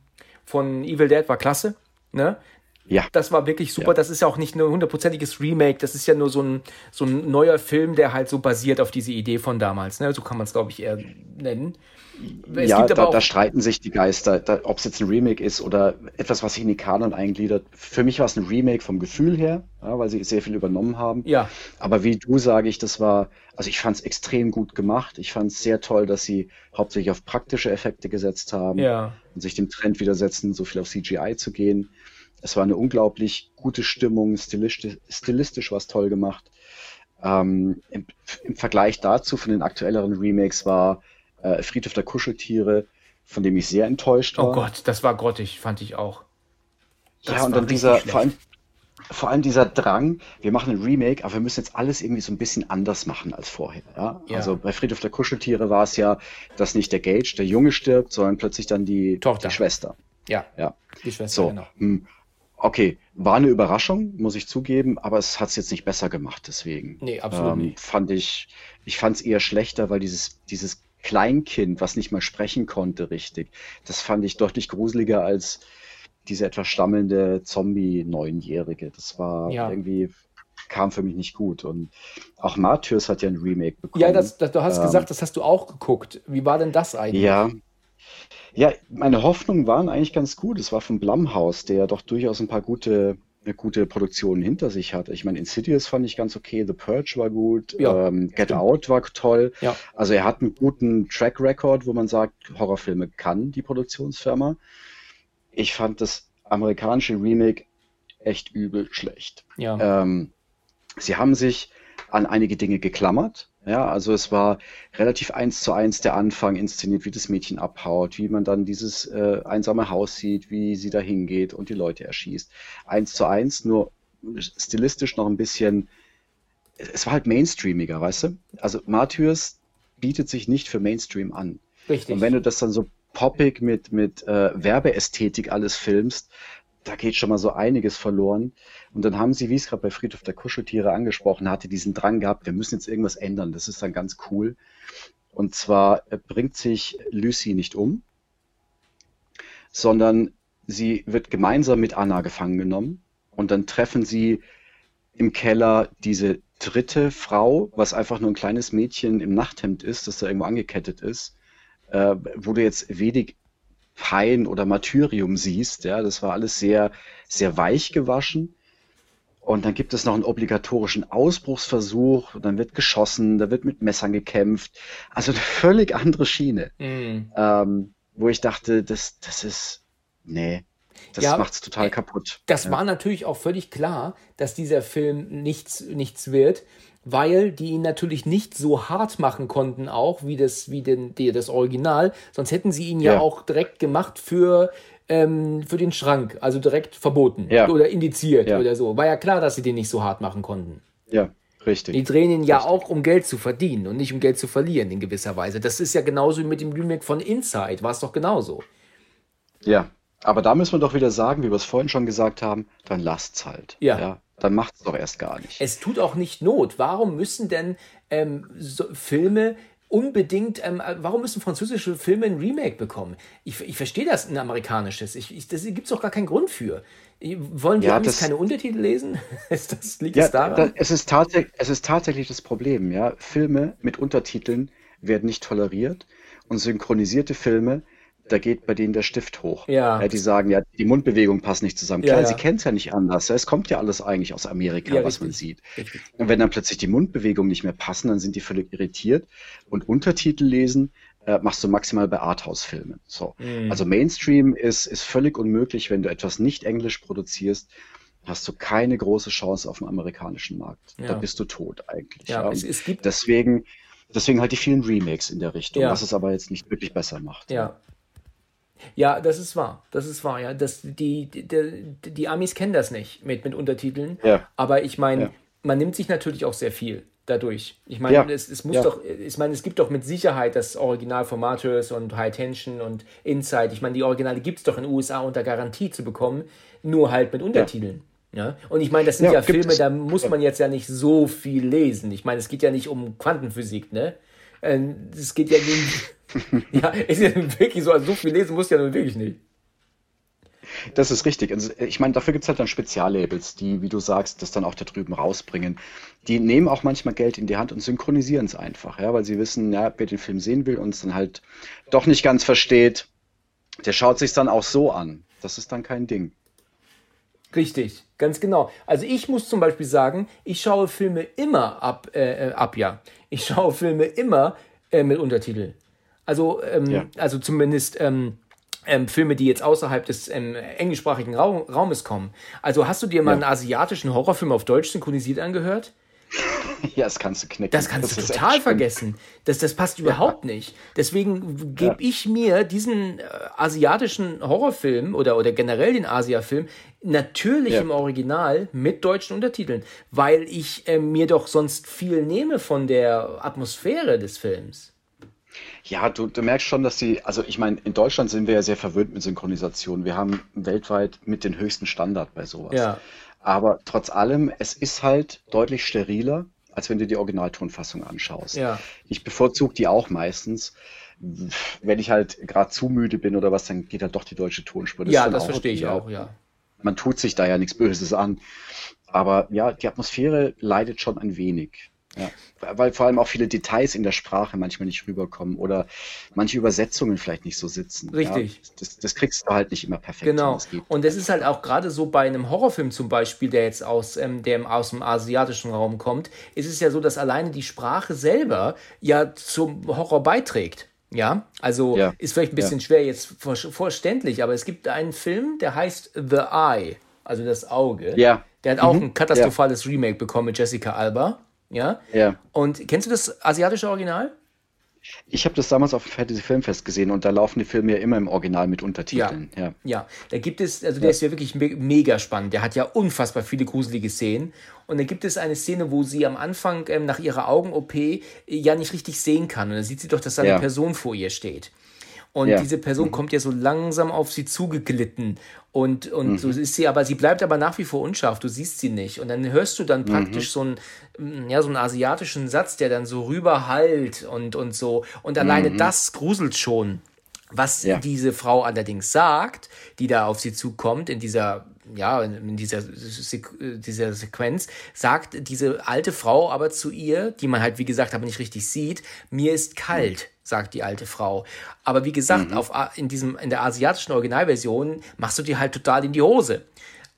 von Evil Dead war klasse. Ne? Ja, Das war wirklich super. Ja. Das ist ja auch nicht nur ein hundertprozentiges Remake. Das ist ja nur so ein, so ein neuer Film, der halt so basiert auf diese Idee von damals. Ne? So kann man es, glaube ich, eher nennen. Es ja da, da streiten sich die Geister, ob es jetzt ein Remake ist oder etwas, was sich in die Kanon eingliedert. Für mich war es ein Remake vom Gefühl her, ja, weil sie sehr viel übernommen haben. ja, Aber wie du sage ich, das war, also ich fand es extrem gut gemacht. Ich fand es sehr toll, dass sie hauptsächlich auf praktische Effekte gesetzt haben ja, und sich dem Trend widersetzen, so viel auf CGI zu gehen. Es war eine unglaublich gute Stimmung, stilistisch, stilistisch war es toll gemacht. Ähm, im, Im Vergleich dazu von den aktuelleren Remakes war äh, Friedhof der Kuscheltiere, von dem ich sehr enttäuscht war. Oh Gott, das war grottig, fand ich auch. Das ja, und dann dieser, schlecht. vor allem, vor allem dieser Drang, wir machen ein Remake, aber wir müssen jetzt alles irgendwie so ein bisschen anders machen als vorher. Ja? Ja. Also bei Friedhof der Kuscheltiere war es ja, dass nicht der Gage, der Junge stirbt, sondern plötzlich dann die, Tochter. die Schwester. Ja, Ja. die Schwester, So, genau. hm, okay, war eine Überraschung, muss ich zugeben, aber es hat es jetzt nicht besser gemacht, deswegen. Nee, absolut Ähm, nicht. fand ich, ich fand es eher schlechter, weil dieses, dieses Kleinkind, was nicht mal sprechen konnte richtig, das fand ich deutlich gruseliger als diese etwas stammelnde Zombie-Neunjährige. Das war Ja. irgendwie, kam für mich nicht gut. Und auch Martyrs hat ja ein Remake bekommen. Ja, das, das, du hast Ähm, gesagt, das hast du auch geguckt. Wie war denn das eigentlich? Ja. Ja, meine Hoffnungen waren eigentlich ganz gut. Es war von Blumhouse, der doch durchaus ein paar gute, äh, gute Produktionen hinter sich hat. Ich meine, Insidious fand ich ganz okay, The Purge war gut, Ja, ähm, Get stimmt. Out war toll. Ja. Also er hat einen guten Track Record, wo man sagt, Horrorfilme kann die Produktionsfirma. Ich fand das amerikanische Remake echt übel schlecht. Ja. Ähm, sie haben sich an einige Dinge geklammert. Ja, also es war relativ eins zu eins der Anfang inszeniert, wie das Mädchen abhaut, wie man dann dieses äh, einsame Haus sieht, wie sie da hingeht und die Leute erschießt. Eins zu eins, nur stilistisch noch ein bisschen. Es war halt mainstreamiger, weißt du? Also Martyrs bietet sich nicht für Mainstream an. Richtig. Und wenn du das dann so poppig mit, mit äh, Werbeästhetik alles filmst, da geht schon mal so einiges verloren. Und dann haben sie, wie ich es gerade bei Friedhof der Kuscheltiere angesprochen hatte, diesen Drang gehabt, wir müssen jetzt irgendwas ändern. Das ist dann ganz cool. Und zwar äh, bringt sich Lucy nicht um, sondern sie wird gemeinsam mit Anna gefangen genommen. Und dann treffen sie im Keller diese dritte Frau, was einfach nur ein kleines Mädchen im Nachthemd ist, das da irgendwo angekettet ist, äh, wo du jetzt wenig Pein oder Martyrium siehst. Ja, das war alles sehr, sehr weich gewaschen. Und dann gibt es noch einen obligatorischen Ausbruchsversuch, und dann wird geschossen, da wird mit Messern gekämpft. Also eine völlig andere Schiene, Mm. ähm, wo ich dachte, das, das ist, nee, das Ja, macht's total äh, kaputt. Das ja. war natürlich auch völlig klar, dass dieser Film nichts, nichts wird, weil die ihn natürlich nicht so hart machen konnten, auch wie das, wie den, die, das Original. Sonst hätten sie ihn ja, Ja. auch direkt gemacht für, ähm, für den Schrank, also direkt verboten Ja. oder indiziert Ja. oder so. War ja klar, dass sie den nicht so hart machen konnten. Ja, richtig. Die drehen ihn ja auch, um Geld zu verdienen und nicht um Geld zu verlieren in gewisser Weise. Das ist ja genauso wie mit dem Remake von Inside, war es doch genauso. Ja, aber da müssen wir doch wieder sagen, wie wir es vorhin schon gesagt haben, dann lasst's halt. Ja. Dann macht's doch erst gar nicht. Es tut auch nicht Not. Warum müssen denn ähm, so Filme unbedingt, ähm, äh, warum müssen französische Filme ein Remake bekommen? Ich, ich verstehe das, ein amerikanisches. Ich, ich, das gibt es doch gar keinen Grund für. Wollen die Ja, das- keine Untertitel lesen? Das, liegt Ja, es daran? da, es, ist tatsächlich, es ist tatsächlich das Problem, ja. Filme mit Untertiteln werden nicht toleriert und synchronisierte Filme, da geht bei denen der Stift hoch. Ja. die sagen ja, die Mundbewegungen passen nicht zusammen. Ja, Klar, ja. sie kennen es ja nicht anders. ja. Es kommt ja alles eigentlich aus Amerika, Ja, was man richtig. sieht. Richtig. Und wenn dann plötzlich die Mundbewegungen nicht mehr passen, dann sind die völlig irritiert. Und Untertitel lesen äh, machst du maximal bei Arthouse-Filmen. So. Mhm. Also Mainstream ist, ist völlig unmöglich, wenn du etwas nicht Englisch produzierst. hast du keine große Chance auf dem amerikanischen Markt. Ja. Da bist du tot eigentlich. Ja, Ja, es, es gibt, deswegen, deswegen halt die vielen Remakes in der Richtung, Ja. was es aber jetzt nicht wirklich besser macht. ja. Ja, das ist wahr. Das ist wahr, ja. Das, die, die, die, Amis kennen das nicht mit, mit Untertiteln. Ja. Aber ich meine, Ja. man nimmt sich natürlich auch sehr viel dadurch. Ich meine, Ja. es, es muss Ja. doch, ich meine, es gibt doch mit Sicherheit das Original von Martyrs und High Tension und Inside. Ich meine, die Originale gibt es doch in den USA unter Garantie zu bekommen, nur halt mit Untertiteln. Ja. Und ich meine, das sind ja, Filme, es. da muss man jetzt ja nicht so viel lesen. Ich meine, es geht ja nicht um Quantenphysik, ne? Ähm, Es geht ja nun, ja, ist ja wirklich so, also so viel lesen muss ja nun wirklich nicht. Das ist richtig. Also, ich meine, dafür gibt es halt dann Speziallabels, die, wie du sagst, das dann auch da drüben rausbringen. Die nehmen auch manchmal Geld in die Hand und synchronisieren es einfach, ja, weil sie wissen, ja, wer den Film sehen will und es dann halt doch nicht ganz versteht, der schaut sich dann auch so an. Das ist dann kein Ding. Richtig, ganz genau. Also ich muss zum Beispiel sagen, ich schaue Filme immer ab, äh, äh, ab ja. Ich schaue Filme immer äh, mit Untertitel. Also, ähm, Ja. also zumindest ähm, ähm, Filme, die jetzt außerhalb des ähm, englischsprachigen Raum, Raumes kommen. Also hast du dir mal Ja. einen asiatischen Horrorfilm auf Deutsch synchronisiert angehört? Ja, das kannst du knicken. Das kannst du ist echt total vergessen. Das, das passt überhaupt nicht. Deswegen gebe ich mir diesen äh, asiatischen Horrorfilm oder, oder generell den Asia-Film natürlich Ja. im Original mit deutschen Untertiteln, weil ich äh, mir doch sonst viel nehme von der Atmosphäre des Films. Ja, du, du merkst schon, dass sie, also ich meine, in Deutschland sind wir ja sehr verwöhnt mit Synchronisation. Wir haben weltweit mit den höchsten Standard bei sowas. Ja. Aber trotz allem, es ist halt deutlich steriler, als wenn du die Originaltonfassung anschaust. Ja. Ich bevorzuge die auch meistens. Wenn ich halt gerade zu müde bin oder was, dann geht halt doch die deutsche Tonspur. ist ja, das verstehe ich auch, ja. Man tut sich da ja nichts Böses an. Aber ja, die Atmosphäre leidet schon ein wenig. Ja, weil vor allem auch viele Details in der Sprache manchmal nicht rüberkommen oder manche Übersetzungen vielleicht nicht so sitzen. Richtig. Ja, das, das kriegst du halt nicht immer perfekt. hin, Genau. das geht. Und es ist halt auch gerade so bei einem Horrorfilm zum Beispiel, der jetzt aus, ähm, der aus dem asiatischen Raum kommt, ist es ja so, dass alleine die Sprache selber ja zum Horror beiträgt. Ja, also Ja. ist vielleicht ein bisschen schwer jetzt vor- verständlich, aber es gibt einen Film, der heißt The Eye, also das Auge. Ja. Der hat auch ein katastrophales Remake bekommen mit Jessica Alba. Ja. Ja. Und kennst du das asiatische Original? Ich habe das damals auf dem Fantasy Filmfest gesehen und da laufen die Filme ja immer im Original mit Untertiteln. Ja. Ja, da gibt es, also der ist ja wirklich me mega spannend. Der hat ja unfassbar viele gruselige Szenen. Und da gibt es eine Szene, wo sie am Anfang ähm, nach ihrer Augen-OP ja nicht richtig sehen kann. Und dann sieht sie doch, dass da eine Ja. Person vor ihr steht. Und Ja. diese Person kommt ja so langsam auf sie zugeglitten. Und, und Mhm. so ist sie, aber sie bleibt aber nach wie vor unscharf. Du siehst sie nicht. Und dann hörst du Mhm. dann praktisch so einen, mm, ja, so einen asiatischen Satz, der dann so rüberhallt und, und so. Und alleine das gruselt schon. Was Mhm. Ja. diese Frau allerdings sagt, die da auf sie zukommt, in dieser, ja, in dieser, dieser Sequenz, sagt diese alte Frau aber zu ihr, die man halt, wie gesagt, aber nicht richtig sieht, mir ist kalt, sagt die alte Frau. Aber wie gesagt, auf, A- in, diesem, in der asiatischen Originalversion machst du dir halt total in die Hose.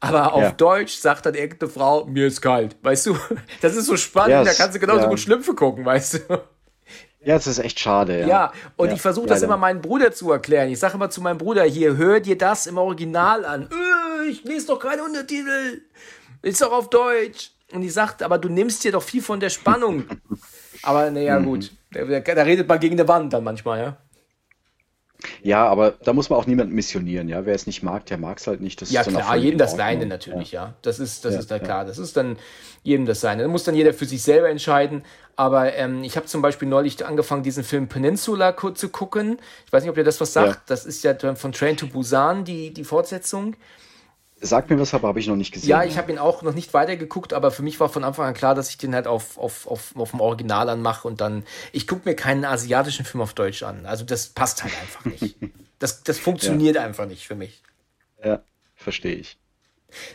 Aber auf Ja. Deutsch sagt dann irgendeine Frau, mir ist kalt. Weißt du, das ist so spannend, Ja, da kannst du genauso ja. gut Schlümpfe gucken, weißt du. Ja, das ist echt schade. Ja, Ja, und Ja, ich versuche das immer meinem Bruder zu erklären. Ich sage immer zu meinem Bruder, hier, hör dir das im Original an. Äh, ich lese doch keine Untertitel. Ist doch auf Deutsch. Und ich sagte, aber du nimmst dir doch viel von der Spannung. aber naja, Mhm. gut. Da, da, da redet man gegen eine Wand dann manchmal, ja. Ja, aber da muss man auch niemanden missionieren. Ja, wer es nicht mag, der mag es halt nicht. Das Ja, ist dann auch klar, jedem das. Seine natürlich, ja. Das ist, das Ja, ist da ja. klar. Das ist dann jedem das Seine. Da muss dann jeder für sich selber entscheiden. Aber ähm, ich habe zum Beispiel neulich angefangen, diesen Film Peninsula zu gucken. Ich weiß nicht, ob ihr das was sagt. Ja. Das ist ja von Train to Busan, die, die Fortsetzung. Sagt mir was, aber habe ich noch nicht gesehen. Ja, ich habe ihn auch noch nicht weitergeguckt, aber für mich war von Anfang an klar, dass ich den halt auf, auf, auf, auf dem Original anmache und dann. Ich gucke mir keinen asiatischen Film auf Deutsch an. Also das passt halt einfach nicht. Das, das funktioniert einfach nicht für mich. Ja, verstehe ich.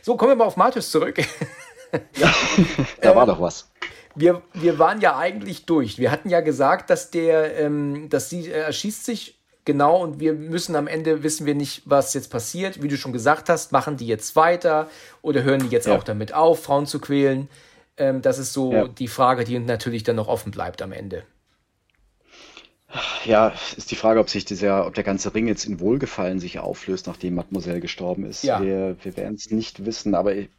So, kommen wir mal auf Martus zurück. Da war doch was. Wir, wir waren ja eigentlich durch. Wir hatten ja gesagt, dass der, ähm, dass sie äh, erschießt sich genau und wir müssen am Ende wissen wir nicht, was jetzt passiert. Wie du schon gesagt hast, machen die jetzt weiter oder hören die jetzt Ja. auch damit auf, Frauen zu quälen? Ähm, das ist so Ja. die Frage, die natürlich dann noch offen bleibt am Ende. Ja, ist die Frage, ob sich dieser, ob der ganze Ring jetzt in Wohlgefallen sich auflöst, nachdem Mademoiselle gestorben ist. Ja. Wir, wir werden es nicht wissen, aber ich,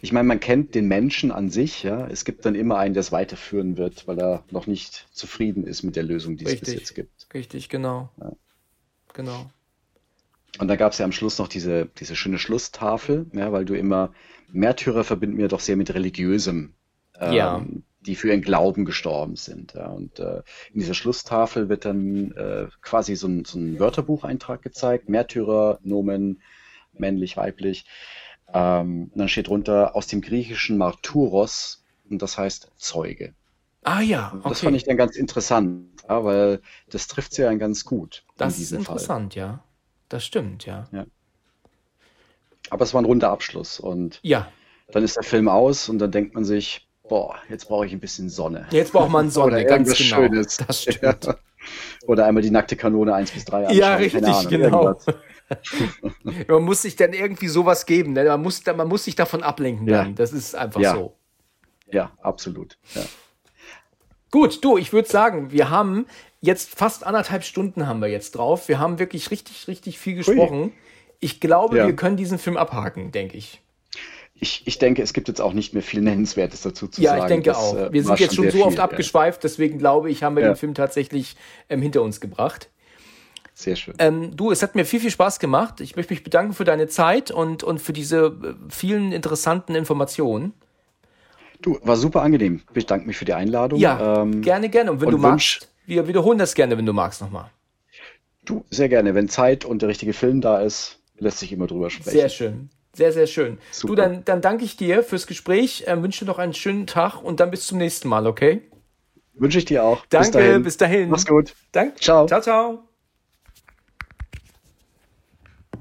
ich meine, man kennt den Menschen an sich, ja. Es gibt dann immer einen, der es weiterführen wird, weil er noch nicht zufrieden ist mit der Lösung, die es bis Richtig. jetzt gibt. Richtig, genau. Genau. Und da gab es ja am Schluss noch diese, diese schöne Schlusstafel, ja, weil du immer, Märtyrer verbinden wir doch sehr mit religiösem, ähm, Ja. die für ihren Glauben gestorben sind. Ja. Und äh, in dieser Schlusstafel wird dann äh, quasi so ein, so ein Wörterbucheintrag gezeigt, Märtyrer, Nomen, männlich, weiblich. Ähm, und dann steht drunter aus dem griechischen Marturos, und das heißt Zeuge. Ah ja, Das fand okay. ich dann ganz interessant, ja, weil das trifft sie ja ganz gut in Das ist diesem Fall. interessant, ja. Das stimmt, ja. Aber es war ein runder Abschluss und Ja, dann ist der Film aus und dann denkt man sich, boah, jetzt brauche ich ein bisschen Sonne. jetzt braucht man Sonne, Oder ganz genau. Schönes. Das stimmt. Ja. Oder einmal die nackte Kanone 1 bis 3 anschauen. Ja, richtig, Ahnung, genau. Man muss sich dann irgendwie sowas geben. Ne? Man, muss, man muss sich davon ablenken Ja. dann. Das ist einfach Ja. so. Ja, absolut. Ja. Gut, du, ich würde sagen, wir haben jetzt fast anderthalb Stunden haben wir jetzt drauf. Wir haben wirklich richtig, richtig viel gesprochen. Ich glaube, Ja. wir können diesen Film abhaken, denke ich. Ich, ich denke, es gibt jetzt auch nicht mehr viel Nennenswertes dazu zu Ja, sagen. ich denke Das, auch. äh, Wir sind jetzt schon so oft viel, ja. abgeschweift, deswegen glaube ich, haben wir Ja. den Film tatsächlich ähm, hinter uns gebracht. Sehr schön. Ähm, du, es hat mir viel, viel Spaß gemacht. Ich möchte mich bedanken für deine Zeit und, und für diese äh, vielen interessanten Informationen. Du, war super angenehm. Ich bedanke mich für die Einladung. Ja, Ähm, gerne, gerne. Und wenn und du magst, wir wiederholen das gerne, wenn du magst nochmal. Du, sehr gerne. Wenn Zeit und der richtige Film da ist, lässt sich immer drüber sprechen. Sehr schön. Sehr, sehr schön. Super. Du, dann, dann danke ich dir fürs Gespräch, ähm, wünsche dir noch einen schönen Tag und dann bis zum nächsten Mal, okay? Wünsche ich dir auch. Danke, bis dahin. bis dahin. Mach's gut. Danke. Ciao. Ciao, ciao.